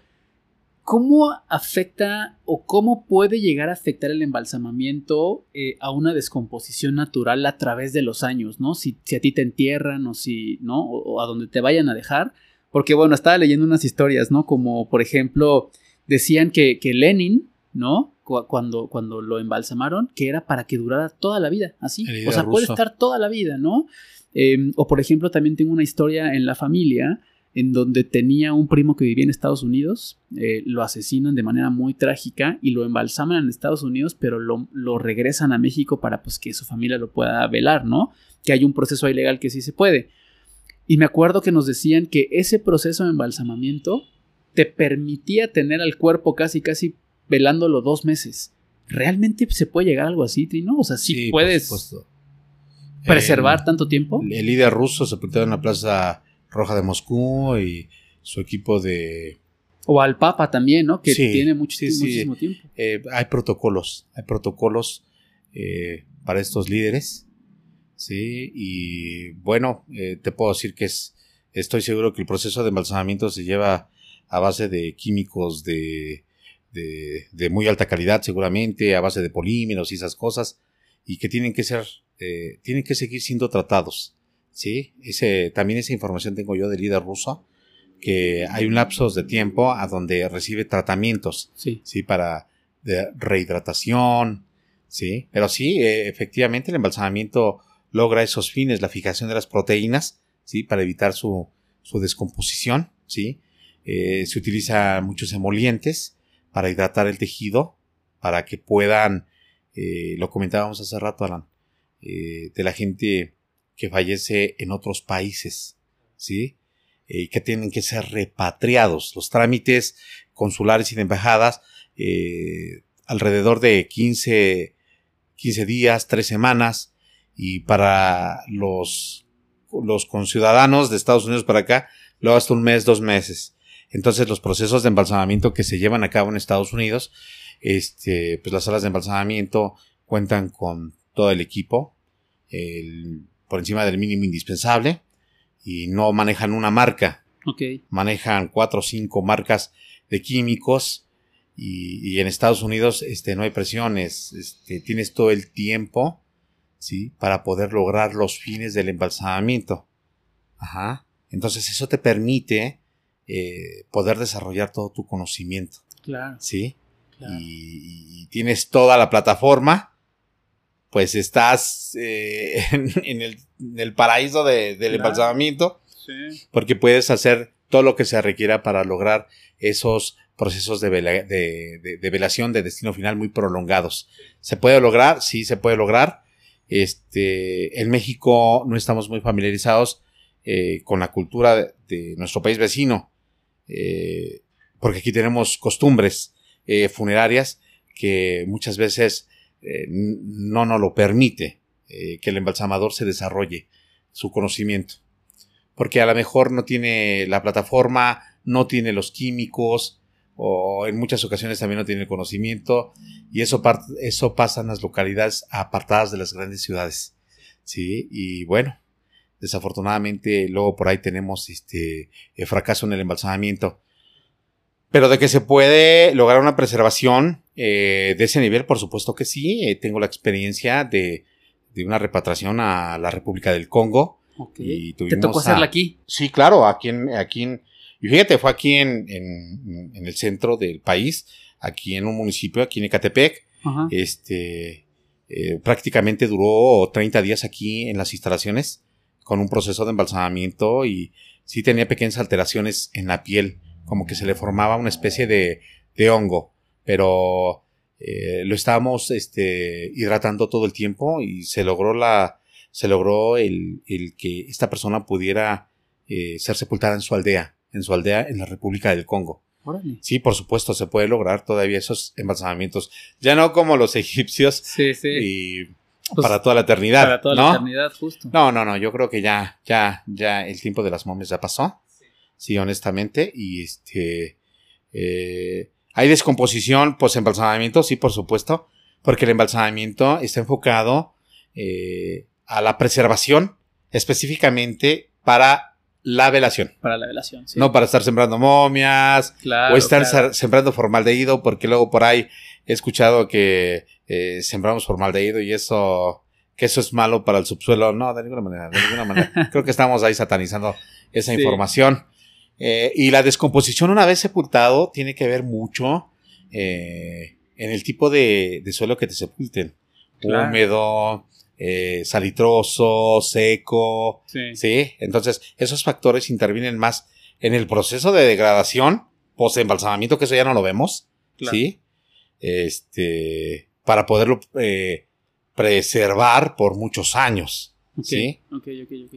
¿Cómo afecta o cómo puede llegar a afectar el embalsamamiento eh, a una descomposición natural a través de los años, ¿no? Si, a ti te entierran o si, ¿no? O, a donde te vayan a dejar. Porque, bueno, estaba leyendo unas historias, ¿no? Como, por ejemplo, decían que, que Lenin, ¿no? Cuando, cuando lo embalsamaron, que era para que durara toda la vida, así. O sea, puede estar toda la vida, ¿no? Em, o, por ejemplo, también tengo una historia en la familia en donde tenía un primo que vivía en Estados Unidos, eh, lo asesinan de manera muy trágica y lo embalsaman en Estados Unidos, pero lo, regresan a México para pues, que su familia lo pueda velar, ¿no? Que hay un proceso ilegal que sí se puede. Y me acuerdo que nos decían que ese proceso de embalsamamiento te permitía tener al cuerpo casi, casi velándolo dos meses. ¿Realmente se puede llegar a algo así, Trino? O sea, sí, puedes preservar tanto tiempo. El líder ruso se sepultado en la plaza Roja de Moscú y su equipo de... O al Papa también, ¿no? Que tiene muchísimo tiempo. Eh, hay protocolos, hay protocolos eh, para estos líderes, ¿sí? Y bueno, eh, te puedo decir que es, estoy seguro que el proceso de embalsamamiento se lleva a base de químicos de, de, muy alta calidad seguramente, a base de polímeros y esas cosas, y que tienen que ser, tienen que seguir siendo tratados. ¿sí? Ese, también esa información tengo yo del líder ruso, que hay un lapso de tiempo a donde recibe tratamientos, sí, Para rehidratación, ¿sí? Pero sí, eh, efectivamente el embalsamamiento logra esos fines, la fijación de las proteínas, ¿sí? Para evitar su, su descomposición, ¿sí? Eh, se utiliza muchos emolientes para hidratar el tejido, para que puedan, eh, lo comentábamos hace rato, Alan, de la gente que fallece en otros países, ¿sí? Eh, que tienen que ser repatriados. Los trámites consulares y de embajadas, eh, alrededor de 15, 15 días, 3 semanas, y para los, los conciudadanos de Estados Unidos para acá, luego hasta un mes, dos meses. Entonces los procesos de embalsamamiento que se llevan a cabo en Estados Unidos, este, pues las salas de embalsamamiento cuentan con todo el equipo, el por encima del mínimo indispensable y no manejan una marca. Manejan cuatro o cinco marcas de químicos y, en Estados Unidos este, no hay presiones. Este, tienes todo el tiempo ¿sí? para poder lograr los fines del embalsamamiento. Ajá. Entonces eso te permite eh, poder desarrollar todo tu conocimiento. Claro. ¿Sí? y, tienes toda la plataforma pues estás eh, (laughs) en, el, paraíso del embalsamamiento. Porque puedes hacer todo lo que se requiera para lograr esos procesos de, velación de destino final muy prolongados. ¿Se puede lograr? Sí, se puede lograr. Este, en México no estamos muy familiarizados eh, con la cultura de, nuestro país vecino, eh, porque aquí tenemos costumbres funerarias que muchas veces eh, no nos lo permite eh, que el embalsamador se desarrolle su conocimiento. Porque a lo mejor no tiene la plataforma, no tiene los químicos, o en muchas ocasiones también no tiene el conocimiento, y eso, eso pasa en las localidades apartadas de las grandes ciudades. ¿sí? Y bueno, desafortunadamente luego por ahí tenemos este fracaso en el embalsamamiento. Pero de que se puede lograr una preservación eh, de ese nivel, por supuesto que sí. Eh, tengo la experiencia de, de, una repatriación a la República del Congo. Y ¿Te tocó hacerla aquí? Sí, claro, aquí en, aquí en, y fíjate, fue aquí en, en, en, el centro del país, aquí en un municipio, aquí en Ecatepec. Este, eh, prácticamente duró 30 días aquí en las instalaciones con un proceso de embalsamamiento y sí tenía pequeñas alteraciones en la piel como que se le formaba una especie de, de hongo, pero eh, lo estábamos este, hidratando todo el tiempo y se logró la, se logró el, el que esta persona pudiera eh, ser sepultada en su aldea, en su aldea en la República del Congo. Sí, por supuesto, se puede lograr todavía esos embalsamamientos. Ya no como los egipcios. Sí, sí. Y pues, para toda la eternidad. Para toda la eternidad, justo. No, no, no, yo creo que ya, ya, ya el tiempo de las momias ya pasó sí, honestamente. Y este. Eh, hay descomposición post-embalsamamiento, sí, por supuesto, porque el embalsamamiento está enfocado eh, a la preservación específicamente para la velación. Para la velación, sí. No para estar sembrando momias o estar sembrando formaldehído, porque luego por ahí he escuchado que eh, sembramos formaldehído y eso, que eso es malo para el subsuelo. No, de ninguna manera, de ninguna manera. (laughs) Creo que estamos ahí satanizando esa información. Eh, y la descomposición una vez sepultado tiene que ver mucho eh, en el tipo de, suelo que te sepulten. Húmedo, eh, salitroso, seco. Sí. Entonces, esos factores intervienen más en el proceso de degradación, post-embalsamamiento, que eso ya no lo vemos. Sí. Este, para poderlo eh, preservar por muchos años. Sí.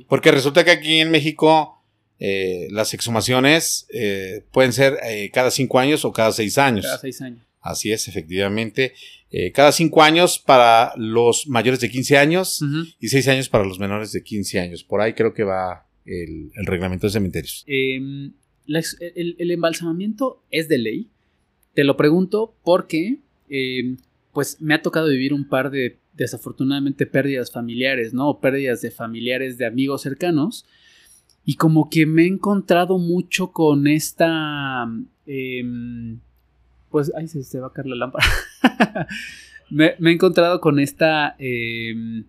Porque resulta que aquí en México eh, las exhumaciones pueden ser cada cinco años o cada seis años. Cada seis años. Así es, efectivamente. Eh, cada cinco años para los mayores de 15 años y seis años para los menores de 15 años. Por ahí creo que va el, reglamento de cementerios. Em, el, embalsamamiento es de ley. Te lo pregunto porque em, pues me ha tocado vivir un par de desafortunadamente pérdidas familiares, ¿no? O pérdidas de familiares, de amigos cercanos. Y como que me he encontrado mucho con esta... Em, pues, ay, se, va a caer la lámpara. (laughs) me, he encontrado con esta, em,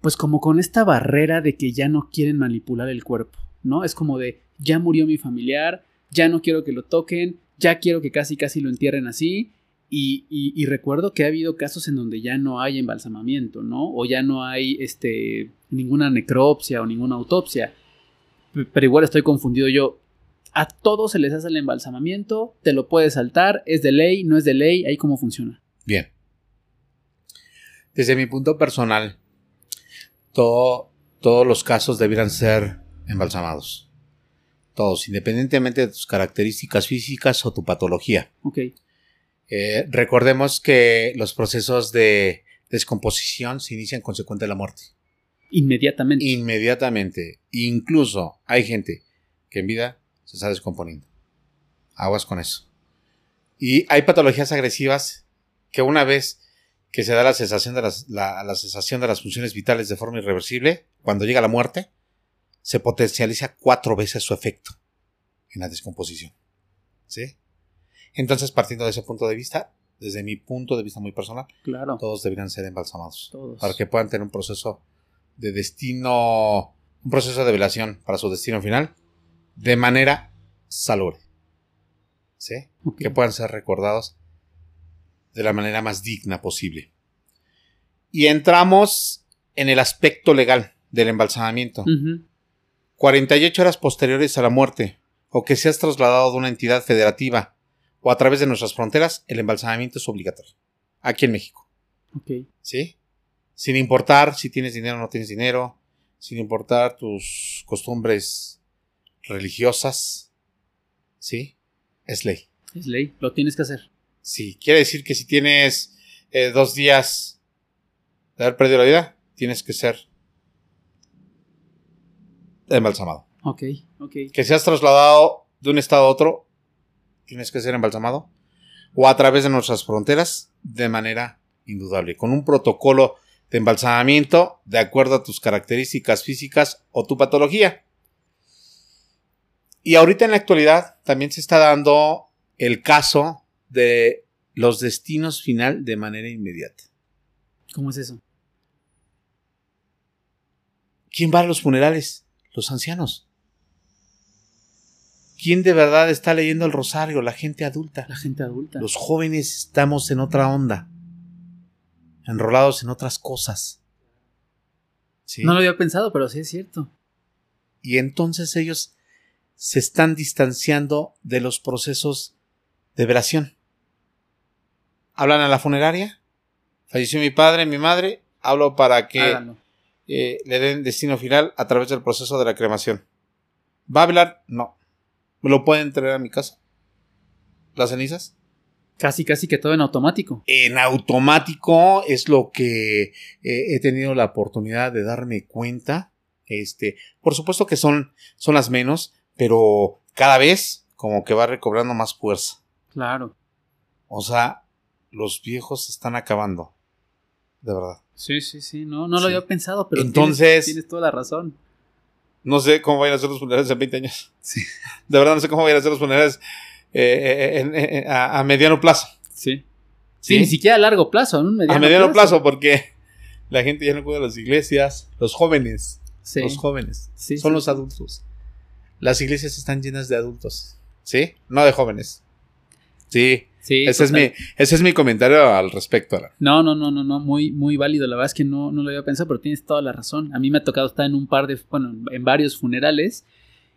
pues como con esta barrera de que ya no quieren manipular el cuerpo, ¿no? Es como de, ya murió mi familiar, ya no quiero que lo toquen, ya quiero que casi casi lo entierren así. Y, y, recuerdo que ha habido casos en donde ya no hay embalsamamiento, ¿no? O ya no hay este, ninguna necropsia o ninguna autopsia. Pero igual estoy confundido yo. A todos se les hace el embalsamamiento, te lo puedes saltar, es de ley, no es de ley, ahí cómo funciona. Bien. Desde mi punto personal, todo, todos los casos debieran ser embalsamados. Todos, independientemente de tus características físicas o tu patología. Ok. Eh, recordemos que los procesos de descomposición se inician consecuente de la muerte. Inmediatamente. Inmediatamente. Incluso hay gente que en vida se está descomponiendo. Aguas con eso. Y hay patologías agresivas que una vez que se da la cesación de las, la, cesación de las funciones vitales de forma irreversible, cuando llega la muerte, se potencializa cuatro veces su efecto en la descomposición. ¿Sí? Entonces, partiendo de ese punto de vista, desde mi punto de vista muy personal, claro. todos deberían ser embalsamados. Para que puedan tener un proceso de destino, un proceso de velación para su destino final de manera salubre. ¿Sí? Que puedan ser recordados de la manera más digna posible. Y entramos en el aspecto legal del embalsamamiento. 48 horas posteriores a la muerte, o que seas trasladado de una entidad federativa o a través de nuestras fronteras, el embalsamamiento es obligatorio. Aquí en México. ¿Sí? Sin importar si tienes dinero o no tienes dinero, sin importar tus costumbres religiosas, ¿sí? Es ley. Es ley, lo tienes que hacer. Sí, quiere decir que si tienes eh, dos días de haber perdido la vida, tienes que ser embalsamado. Ok, ok. Que seas trasladado de un estado a otro, tienes que ser embalsamado. O a través de nuestras fronteras, de manera indudable, con un protocolo de embalsamamiento de acuerdo a tus características físicas o tu patología. Y ahorita en la actualidad también se está dando el caso de los destinos final de manera inmediata. ¿Cómo es eso? ¿Quién va a los funerales? Los ancianos. ¿Quién de verdad está leyendo el rosario? La gente adulta. La gente adulta. Los jóvenes estamos en otra onda. Enrolados en otras cosas. No lo había pensado, pero sí es cierto. Y entonces ellos se están distanciando de los procesos de velación. Hablan a la funeraria. Falleció mi padre, mi madre. Hablo para que eh, le den destino final a través del proceso de la cremación. ¿Va a hablar? No. ¿Me lo pueden traer a mi casa? ¿Las cenizas? Casi, casi que todo en automático. En automático es lo que eh, he tenido la oportunidad de darme cuenta. Este, por supuesto que son, son las menos, pero cada vez como que va recobrando más fuerza. Claro. O sea, los viejos se están acabando. De verdad. Sí, sí, sí, no, no lo había pensado, pero Entonces, tienes, toda la razón. No sé cómo vayan a ser los funerales en 20 años. Sí. De verdad no sé cómo vayan a ser los funerales eh, eh, a, mediano plazo. Sí. sí. ni siquiera a largo plazo, ¿no? a mediano plazo. porque la gente ya no cuida las iglesias, los jóvenes. Sí. Los jóvenes. Sí, son los adultos. Las iglesias están llenas de adultos. ¿Sí? No de jóvenes. Sí. Sí, ese es, mi, ese es mi comentario al respecto. No, no, no, no, no, muy, muy válido. La verdad es que no, no lo había pensado, pero tienes toda la razón. A mí me ha tocado estar en un par de, bueno, en varios funerales.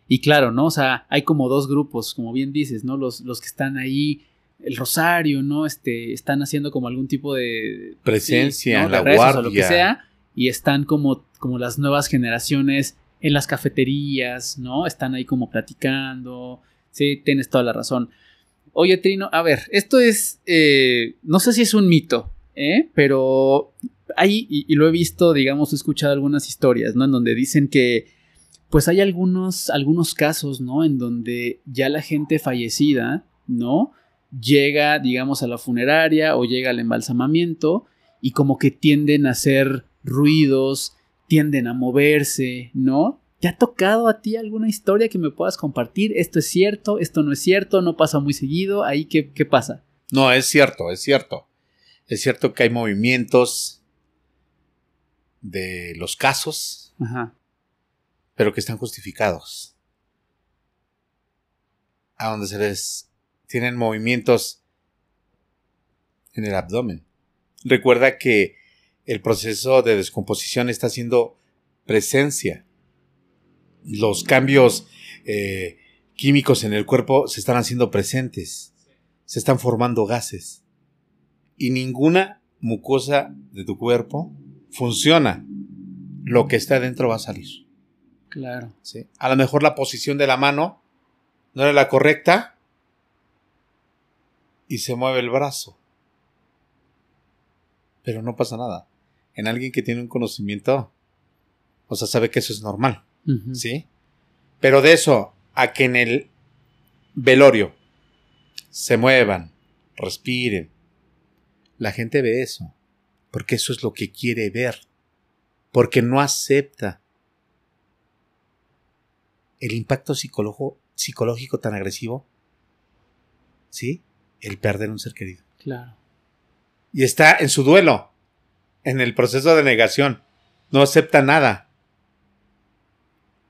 Y claro, ¿no? O sea, hay como dos grupos, como bien dices, ¿no? Los, los que están ahí, el rosario, ¿no? Este, están haciendo como algún tipo de... Presencia, la guardia. O lo que sea. Y están como, como las nuevas generaciones en las cafeterías, ¿no? Están ahí como platicando. Sí, tienes toda la razón. Oye, Trino, a ver, esto es, eh, no sé si es un mito, ¿eh? Pero hay, y, lo he visto, digamos, he escuchado algunas historias, ¿no? En donde dicen que, pues hay algunos, algunos casos, ¿no? En donde ya la gente fallecida, ¿no? Llega, digamos, a la funeraria o llega al embalsamamiento y como que tienden a hacer ruidos, tienden a moverse, ¿no? ¿Te ha tocado a ti alguna historia que me puedas compartir? ¿Esto es cierto? ¿Esto no es cierto? ¿No pasa muy seguido? ¿Ahí qué, qué pasa? No, es cierto, es cierto. Es cierto que hay movimientos de los casos, pero que están justificados. A donde se les tienen movimientos en el abdomen. Recuerda que el proceso de descomposición está haciendo presencia los cambios eh, químicos en el cuerpo se están haciendo presentes, se están formando gases y ninguna mucosa de tu cuerpo funciona. Lo que está dentro va a salir. Claro. ¿Sí? A lo mejor la posición de la mano no era la correcta y se mueve el brazo. Pero no pasa nada. En alguien que tiene un conocimiento, o sea, sabe que eso es normal. ¿Sí? Pero de eso a que en el velorio se muevan, respiren, la gente ve eso, porque eso es lo que quiere ver, porque no acepta el impacto psicológico tan agresivo, ¿sí? El perder un ser querido. Claro. Y está en su duelo, en el proceso de negación, no acepta nada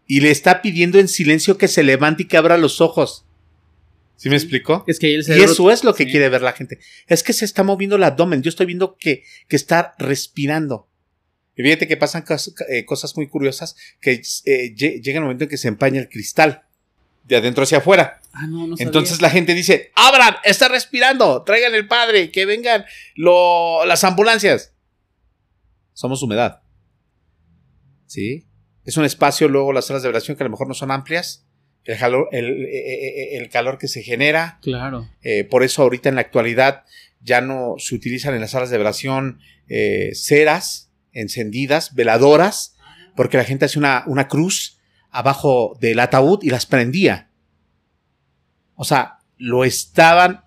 y le está pidiendo en silencio que se levante y que abra los ojos. ¿Sí me explicó? Es que y eso es lo que quiere ver la gente. Es que se está moviendo el abdomen. Yo estoy viendo que, que está respirando. Y fíjate que pasan eh, cosas muy curiosas que eh, llega el momento en que se empaña el cristal de adentro hacia afuera. Ah, no, no Entonces la gente dice, abran, está respirando, traigan el padre, que vengan las ambulancias. Somos humedad. ¿Sí? Es un espacio, luego las salas de oración que a lo mejor no son amplias. El calor, el, eh, eh, calor que se genera. Claro. Eh, por eso ahorita en la actualidad ya no se utilizan en las salas de oración ceras encendidas, veladoras, porque la gente hace una, una cruz abajo del ataúd y las prendía. O sea, lo estaban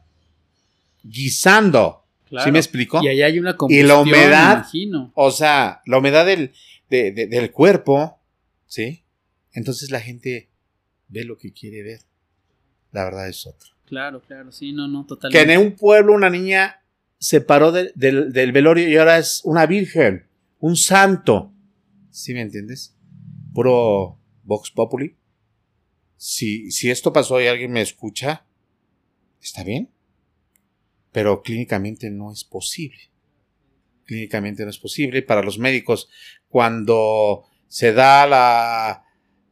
guisando. ¿Sí me explico? Y ahí hay una Y la humedad, o sea, la humedad del, del cuerpo ¿Sí? Entonces la gente ve lo que quiere ver. La verdad es otra. Claro, claro, sí, no, no, totalmente. Que en un pueblo una niña se paró del, velorio y ahora es una virgen, un santo. ¿Sí me entiendes? Puro Vox Populi. Si, si esto pasó y alguien me escucha, está bien. Pero clínicamente no es posible. Clínicamente no es posible. Para los médicos, cuando se da la,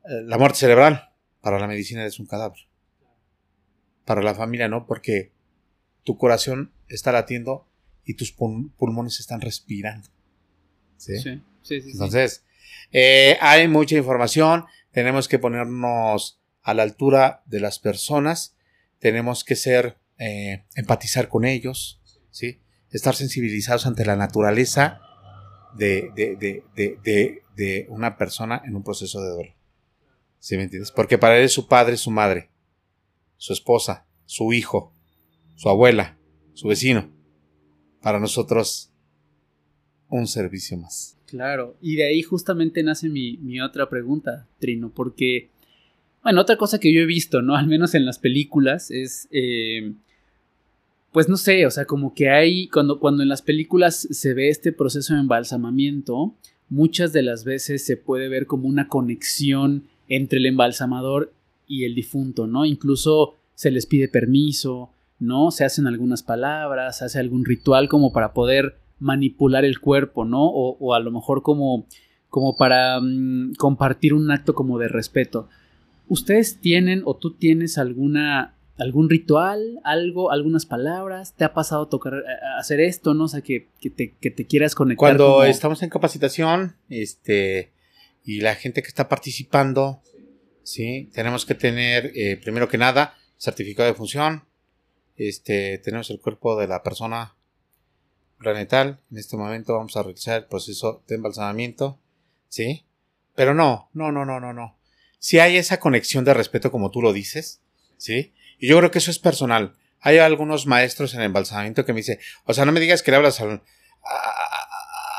la muerte cerebral. Para la medicina es un cadáver. Para la familia no, porque tu corazón está latiendo y tus pulmones están respirando. ¿Sí? Sí, sí, sí Entonces, eh, hay mucha información. Tenemos que ponernos a la altura de las personas. Tenemos que ser, eh, empatizar con ellos. ¿sí? Estar sensibilizados ante la naturaleza de, de, de, de, de una persona en un proceso de duelo. ¿Sí me entiendes? Porque para él es su padre, su madre, su esposa, su hijo, su abuela, su vecino. Para nosotros un servicio más. Claro, y de ahí justamente nace mi, mi otra pregunta, Trino, porque, bueno, otra cosa que yo he visto, ¿no? Al menos en las películas, es, eh, pues no sé, o sea, como que hay, cuando, cuando en las películas se ve este proceso de embalsamamiento, muchas de las veces se puede ver como una conexión entre el embalsamador y el difunto, ¿no? Incluso se les pide permiso, ¿no? Se hacen algunas palabras, se hace algún ritual como para poder manipular el cuerpo, ¿no? O, a lo mejor como, como para mm, compartir un acto como de respeto. ¿Ustedes tienen o tú tienes alguna algún ritual, algo, algunas palabras? ¿Te ha pasado tocar eh, hacer esto, no? O sea, que, te, que te, quieras conectar. Cuando estamos en capacitación, este, y la gente que está participando, sí, tenemos que tener, eh, primero que nada, certificado de función. Este, tenemos el cuerpo de la persona planetal. En este momento vamos a realizar el proceso de embalsamamiento, ¿sí? Pero no, no, no, no, no, no. Si hay esa conexión de respeto como tú lo dices, ¿sí? Y yo creo que eso es personal. Hay algunos maestros en embalsamamiento que me dicen, o sea, no me digas que le hablas al,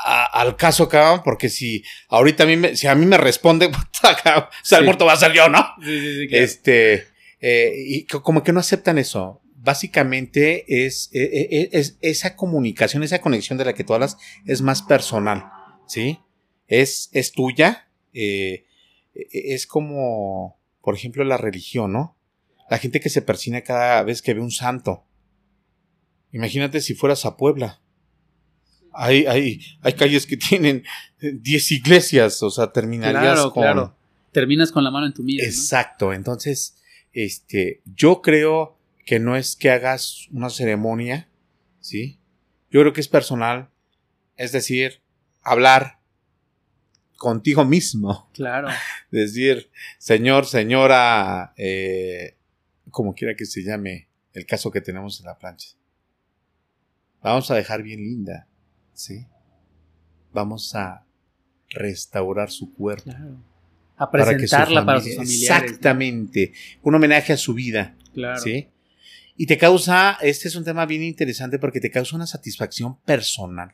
al caso, cabrón, porque si ahorita a mí me, si a mí me responde, (laughs) o sea, el muerto va a ser yo, ¿no? Sí, sí, sí. Este, eh, y como que no aceptan eso. Básicamente es, e, e, e, es, esa comunicación, esa conexión de la que tú hablas es más personal, ¿sí? Es, es tuya, eh, es como, por ejemplo, la religión, ¿no? La gente que se persina cada vez que ve un santo. Imagínate si fueras a Puebla. Hay, hay, hay calles que tienen 10 iglesias, o sea, terminarías con... Claro. Terminas con la mano en tu mira. Exacto, entonces, este, yo creo que no es que hagas una ceremonia, ¿sí? Yo creo que es personal, es decir, hablar contigo mismo. Claro. (laughs) Decir, señor, señora, eh, como quiera que se llame el caso que tenemos en la plancha. vamos a dejar bien linda, ¿sí? Vamos a restaurar su cuerpo. A presentarla para, sus familiares. Exactamente. Un homenaje a su vida. Claro. ¿Sí? Y te causa, este es un tema bien interesante porque te causa una satisfacción personal.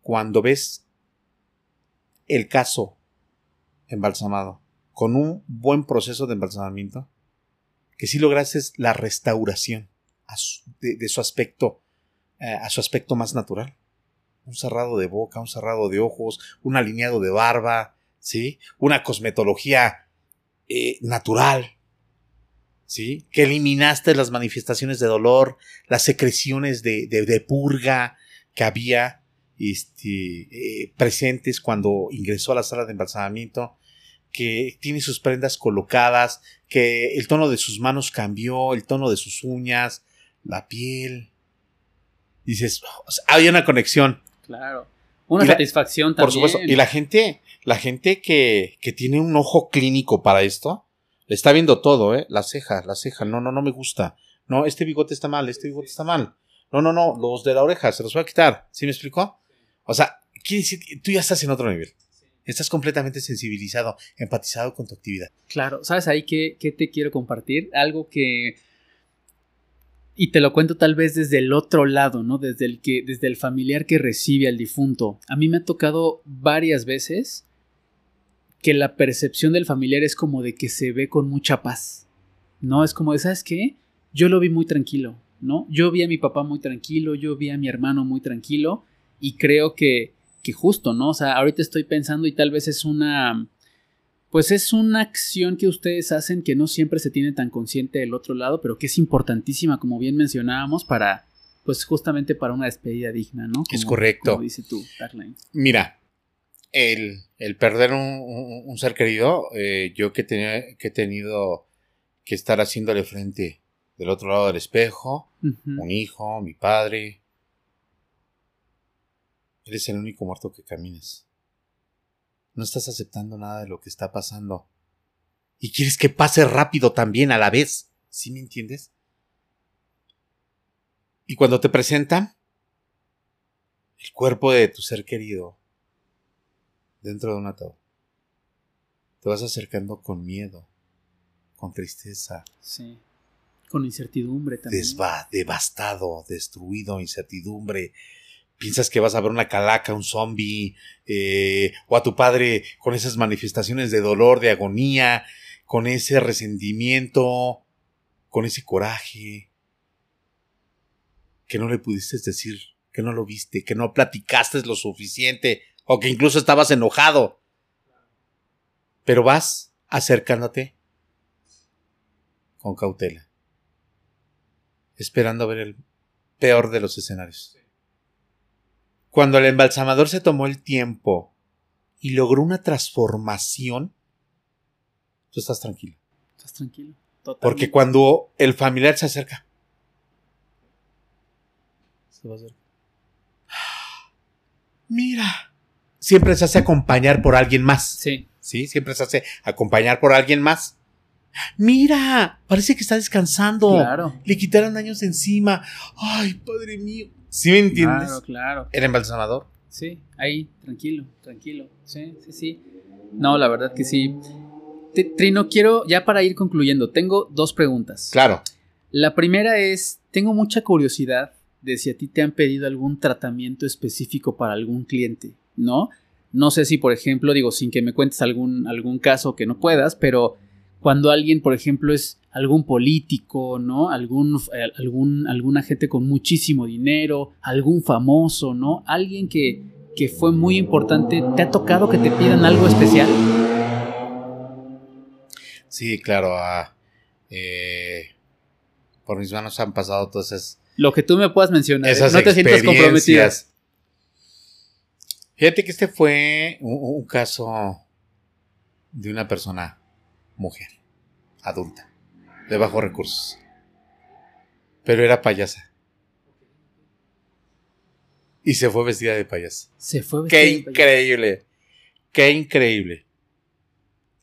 Cuando ves el caso embalsamado con un buen proceso de embalsamamiento, que sí lograste la restauración de, su aspecto, eh, a su aspecto más natural. Un cerrado de boca, un cerrado de ojos, un alineado de barba, ¿sí? Una cosmetología eh, natural, ¿sí? Que eliminaste las manifestaciones de dolor, las secreciones de, purga que había este, eh, presentes cuando ingresó a la sala de embalsamamiento que tiene sus prendas colocadas, que el tono de sus manos cambió, el tono de sus uñas, la piel. Dices, hay una conexión. Claro. Una satisfacción también. Por supuesto. Y la gente, la gente que, que tiene un ojo clínico para esto, le está viendo todo, ¿eh? La ceja, la ceja. No, no, no me gusta. No, este bigote está mal, este bigote está mal. No, no, no, los de la oreja, se los voy a quitar. ¿Sí me explicó? O sea, quiere decir que tú ya estás en otro nivel. Estás completamente sensibilizado, empatizado con tu actividad. Claro, ¿sabes ahí qué, te quiero compartir? Algo que... Y te lo cuento tal vez desde el otro lado, ¿no? Desde el, que, desde el familiar que recibe al difunto. A mí me ha tocado varias veces que la percepción del familiar es como de que se ve con mucha paz. ¿No? Es como de, ¿sabes qué? Yo lo vi muy tranquilo, ¿no? Yo vi a mi papá muy tranquilo, yo vi a mi hermano muy tranquilo y creo que que justo, ¿no? O sea, ahorita estoy pensando y tal vez es una, pues es una acción que ustedes hacen que no siempre se tiene tan consciente del otro lado, pero que es importantísima, como bien mencionábamos, para, pues justamente para una despedida digna, ¿no? es correcto. Como dice tú, Darline. Mira, el, el perder un, ser querido, eh, yo que, tenía, que he tenido que estar haciéndole frente del otro lado del espejo, un hijo, mi padre, Eres el único muerto que caminas. No estás aceptando nada de lo que está pasando. Y quieres que pase rápido también a la vez. ¿Sí me entiendes? Y cuando te presentan el cuerpo de tu ser querido dentro de un ataúd, te vas acercando con miedo, con tristeza. Sí. Con incertidumbre también. Desva devastado, destruido, incertidumbre, piensas que vas a ver una calaca, un zombie, eh, o a tu padre con esas manifestaciones de dolor, de agonía, con ese resentimiento, con ese coraje, que no le pudiste decir, que no lo viste, que no platicaste lo suficiente, o que incluso estabas enojado. Pero vas acercándote con cautela, esperando ver el peor de los escenarios. Cuando el embalsamador se tomó el tiempo y logró una transformación, tú estás tranquilo. Estás tranquilo. Porque cuando el familiar se acerca, se va a acercar. Mira, siempre se hace acompañar por alguien más. Sí. Sí, siempre se hace acompañar por alguien más. Mira, parece que está descansando. Claro. Le quitaron años encima. Ay, padre mío. ¿Sí me entiendes? Claro, claro. ¿Era embalsamador? Sí, ahí, tranquilo, tranquilo. Sí, sí, sí. No, la verdad que sí. Trino, quiero, ya para ir concluyendo, tengo dos preguntas. Claro. La primera es, tengo mucha curiosidad de si a ti te han pedido algún tratamiento específico para algún cliente, ¿no? No sé si, por ejemplo, digo, sin que me cuentes algún, algún caso que no puedas, pero cuando alguien, por ejemplo, es algún político, ¿no? Algún, eh, algún, alguna gente con muchísimo dinero, algún famoso, ¿no? Alguien que, que fue muy importante, ¿te ha tocado que te pidan algo especial? Sí, claro. Ah, eh, por mis manos han pasado todas esas. Lo que tú me puedas mencionar. ¿eh? no te sientas comprometida. Fíjate que este fue un caso de una persona mujer, adulta, de bajos recursos. Pero era payasa. Y se fue vestida de payasa. Se fue vestida Qué increíble. Qué increíble.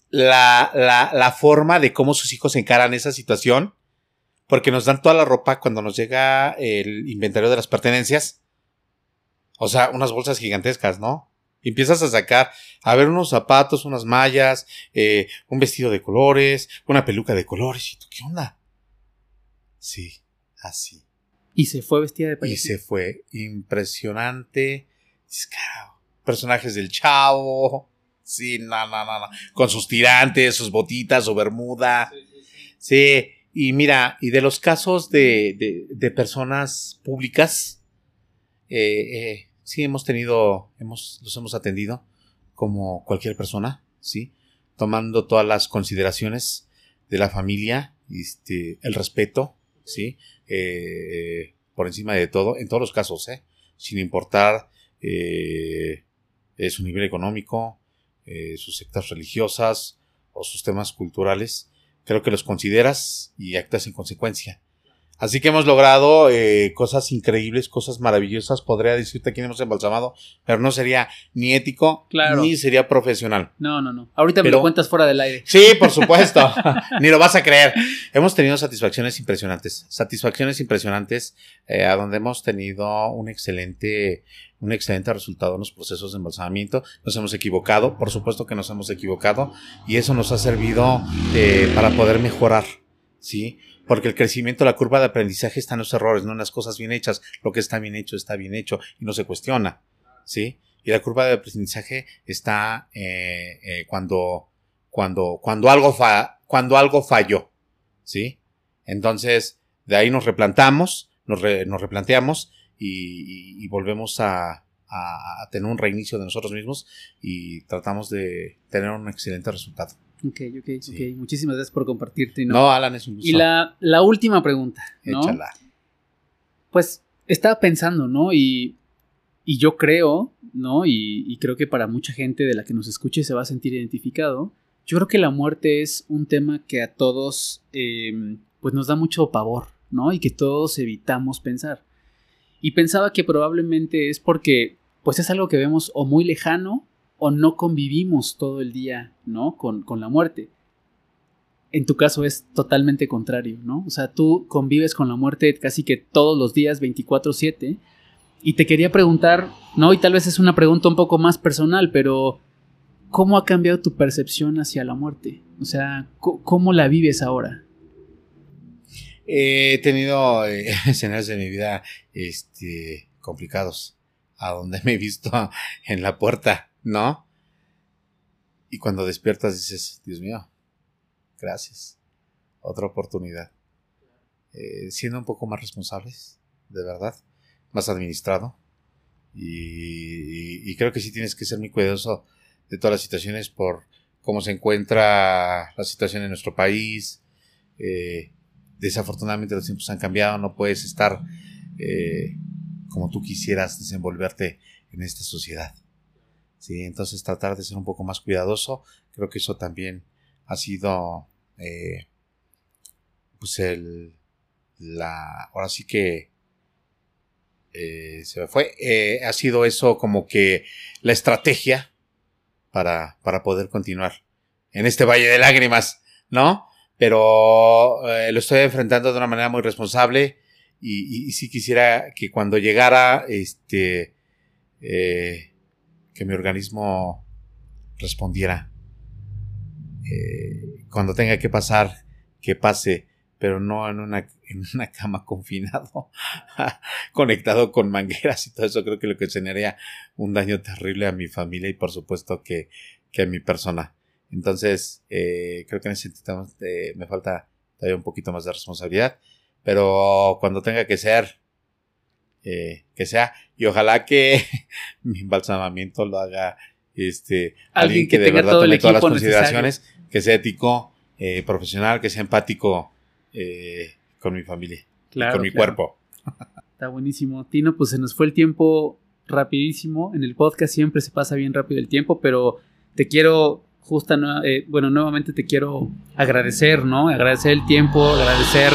La, la, la, forma de cómo sus hijos encaran esa situación. Porque nos dan toda la ropa cuando nos llega el inventario de las pertenencias. O sea, unas bolsas gigantescas, ¿no? Y empiezas a sacar, a ver unos zapatos, unas mallas, eh, un vestido de colores, una peluca de colores. ¿Y tú qué onda? Sí, así. Y se fue vestida de payasito. Y se fue. Impresionante. Personajes del chavo. Sí, no, no, no, no. Con sus tirantes, sus botitas, su bermuda. Sí, y mira, y de los casos de, de, de personas públicas, eh, eh, sí hemos tenido, hemos, los hemos atendido como cualquier persona, sí, tomando todas las consideraciones de la familia, este, el respeto, sí, eh, por encima de todo, en todos los casos, eh, sin importar eh, su nivel económico, eh, sus sectas religiosas o sus temas culturales, creo que los consideras y actúas en consecuencia. Así que hemos logrado eh, cosas increíbles, cosas maravillosas. Podría decirte quién hemos embalsamado, pero no sería ni ético ni sería profesional. No, no, no. Ahorita me lo cuentas fuera del aire. Sí, por (laughs) supuesto. (laughs) ni lo vas a creer. Hemos tenido satisfacciones impresionantes. Satisfacciones impresionantes eh, a donde hemos tenido un excelente, un excelente resultado en los procesos de embalsamamiento. Nos hemos equivocado, por supuesto que nos hemos equivocado y eso nos ha servido eh, para poder mejorar. ¿Sí? Porque el crecimiento, la curva de aprendizaje está en los errores, no en las cosas bien hechas. Lo que está bien hecho está bien hecho y no se cuestiona. ¿Sí? Y la curva de aprendizaje está eh, eh, cuando, cuando, cuando, algo fa, cuando algo falló. ¿Sí? Entonces, de ahí nos replantamos, nos, nos replanteamos y, y, volvemos a, a, a tener un reinicio de nosotros mismos y tratamos de tener un excelente resultado. Ok, ok, ok. Muchísimas gracias por compartirte. No, Alan, es un gusto. Y la, la última pregunta, ¿no? Échala. Pues estaba pensando, ¿no? Y, y yo creo, ¿no? Y, y, creo que para mucha gente de la que nos escuche se va a sentir identificado. Yo creo que la muerte es un tema que a todos, eh, pues nos da mucho pavor, ¿no? Y que todos evitamos pensar. Y pensaba que probablemente es porque, pues es algo que vemos o muy lejano o no convivimos todo el día, ¿no? Con, con la muerte. En tu caso es totalmente contrario, ¿no? O sea, tú convives con la muerte casi que todos los días, 24/7. Y te quería preguntar, ¿no? Y tal vez es una pregunta un poco más personal, pero ¿cómo ha cambiado tu percepción hacia la muerte? O sea, ¿cómo la vives ahora? He tenido eh, (laughs) escenarios de mi vida este, complicados a donde me he visto en la puerta, ¿no? Y cuando despiertas dices, Dios mío, gracias. Otra oportunidad. Eh, siendo un poco más responsables, de verdad, más administrado. Y, creo que sí tienes que ser muy cuidadoso de todas las situaciones por cómo se encuentra la situación en nuestro país. Eh, desafortunadamente los tiempos han cambiado, no puedes estar eh, como tú quisieras desenvolverte en esta sociedad. Sí, entonces tratar de ser un poco más cuidadoso, creo que eso también ha sido pues el, la, ahora sí que eh, se me fue, eh, ha sido eso como que la estrategia para, para poder continuar en este valle de lágrimas, ¿no? Pero eh, lo estoy enfrentando de una manera muy responsable y, y, sí quisiera que cuando llegara, este, que mi organismo respondiera. cuando tenga que pasar, que pase pero no en una, en una cama confinado, (laughs) conectado con mangueras y todo eso. Creo que lo que generaría un daño terrible a mi familia y por supuesto que, que a mi persona. Entonces, eh, creo que necesitamos, eh, me falta todavía un poquito más de responsabilidad, pero cuando tenga que ser, eh, que sea, y ojalá que (laughs) mi embalsamamiento lo haga este, alguien, que, de verdad tome todas las consideraciones, que sea ético, eh, profesional, que sea empático eh, con mi familia, con mi cuerpo. Está buenísimo. Tino, pues se nos fue el tiempo rapidísimo. En el podcast siempre se pasa bien rápido el tiempo, pero te quiero justa, eh, bueno, nuevamente te quiero agradecer, ¿no? Agradecer el tiempo, agradecer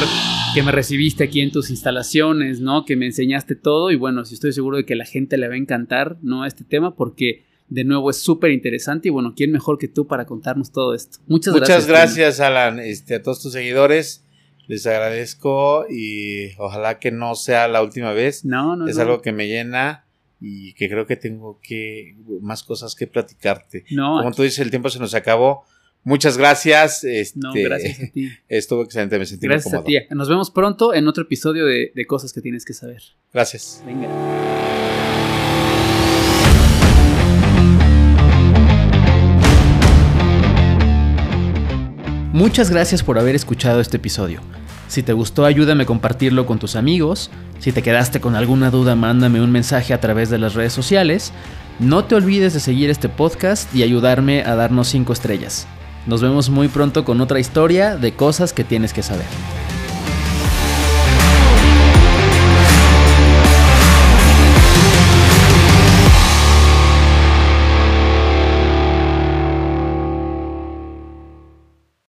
que me recibiste aquí en tus instalaciones, ¿no? Que me enseñaste todo y bueno, si estoy seguro de que la gente le va a encantar, ¿no? Este tema porque de nuevo es súper interesante y bueno, ¿quién mejor que tú para contarnos todo esto? Muchas, gracias. Muchas gracias, Alan, este, a todos tus seguidores les agradezco y ojalá que no sea la última vez. No, no. Es algo que me llena y que creo que tengo que más cosas que platicarte. No. Como tú dices, el tiempo se nos acabó. Muchas gracias. Este, no, gracias a ti. (laughs) Estuvo excelente, me sentí Gracias a ti. Nos vemos pronto en otro episodio de, de cosas que tienes que saber. Gracias. Venga. Muchas gracias por haber escuchado este episodio. Si te gustó, ayúdame a compartirlo con tus amigos. Si te quedaste con alguna duda, mándame un mensaje a través de las redes sociales. No te olvides de seguir este podcast y ayudarme a darnos 5 estrellas. Nos vemos muy pronto con otra historia de cosas que tienes que saber.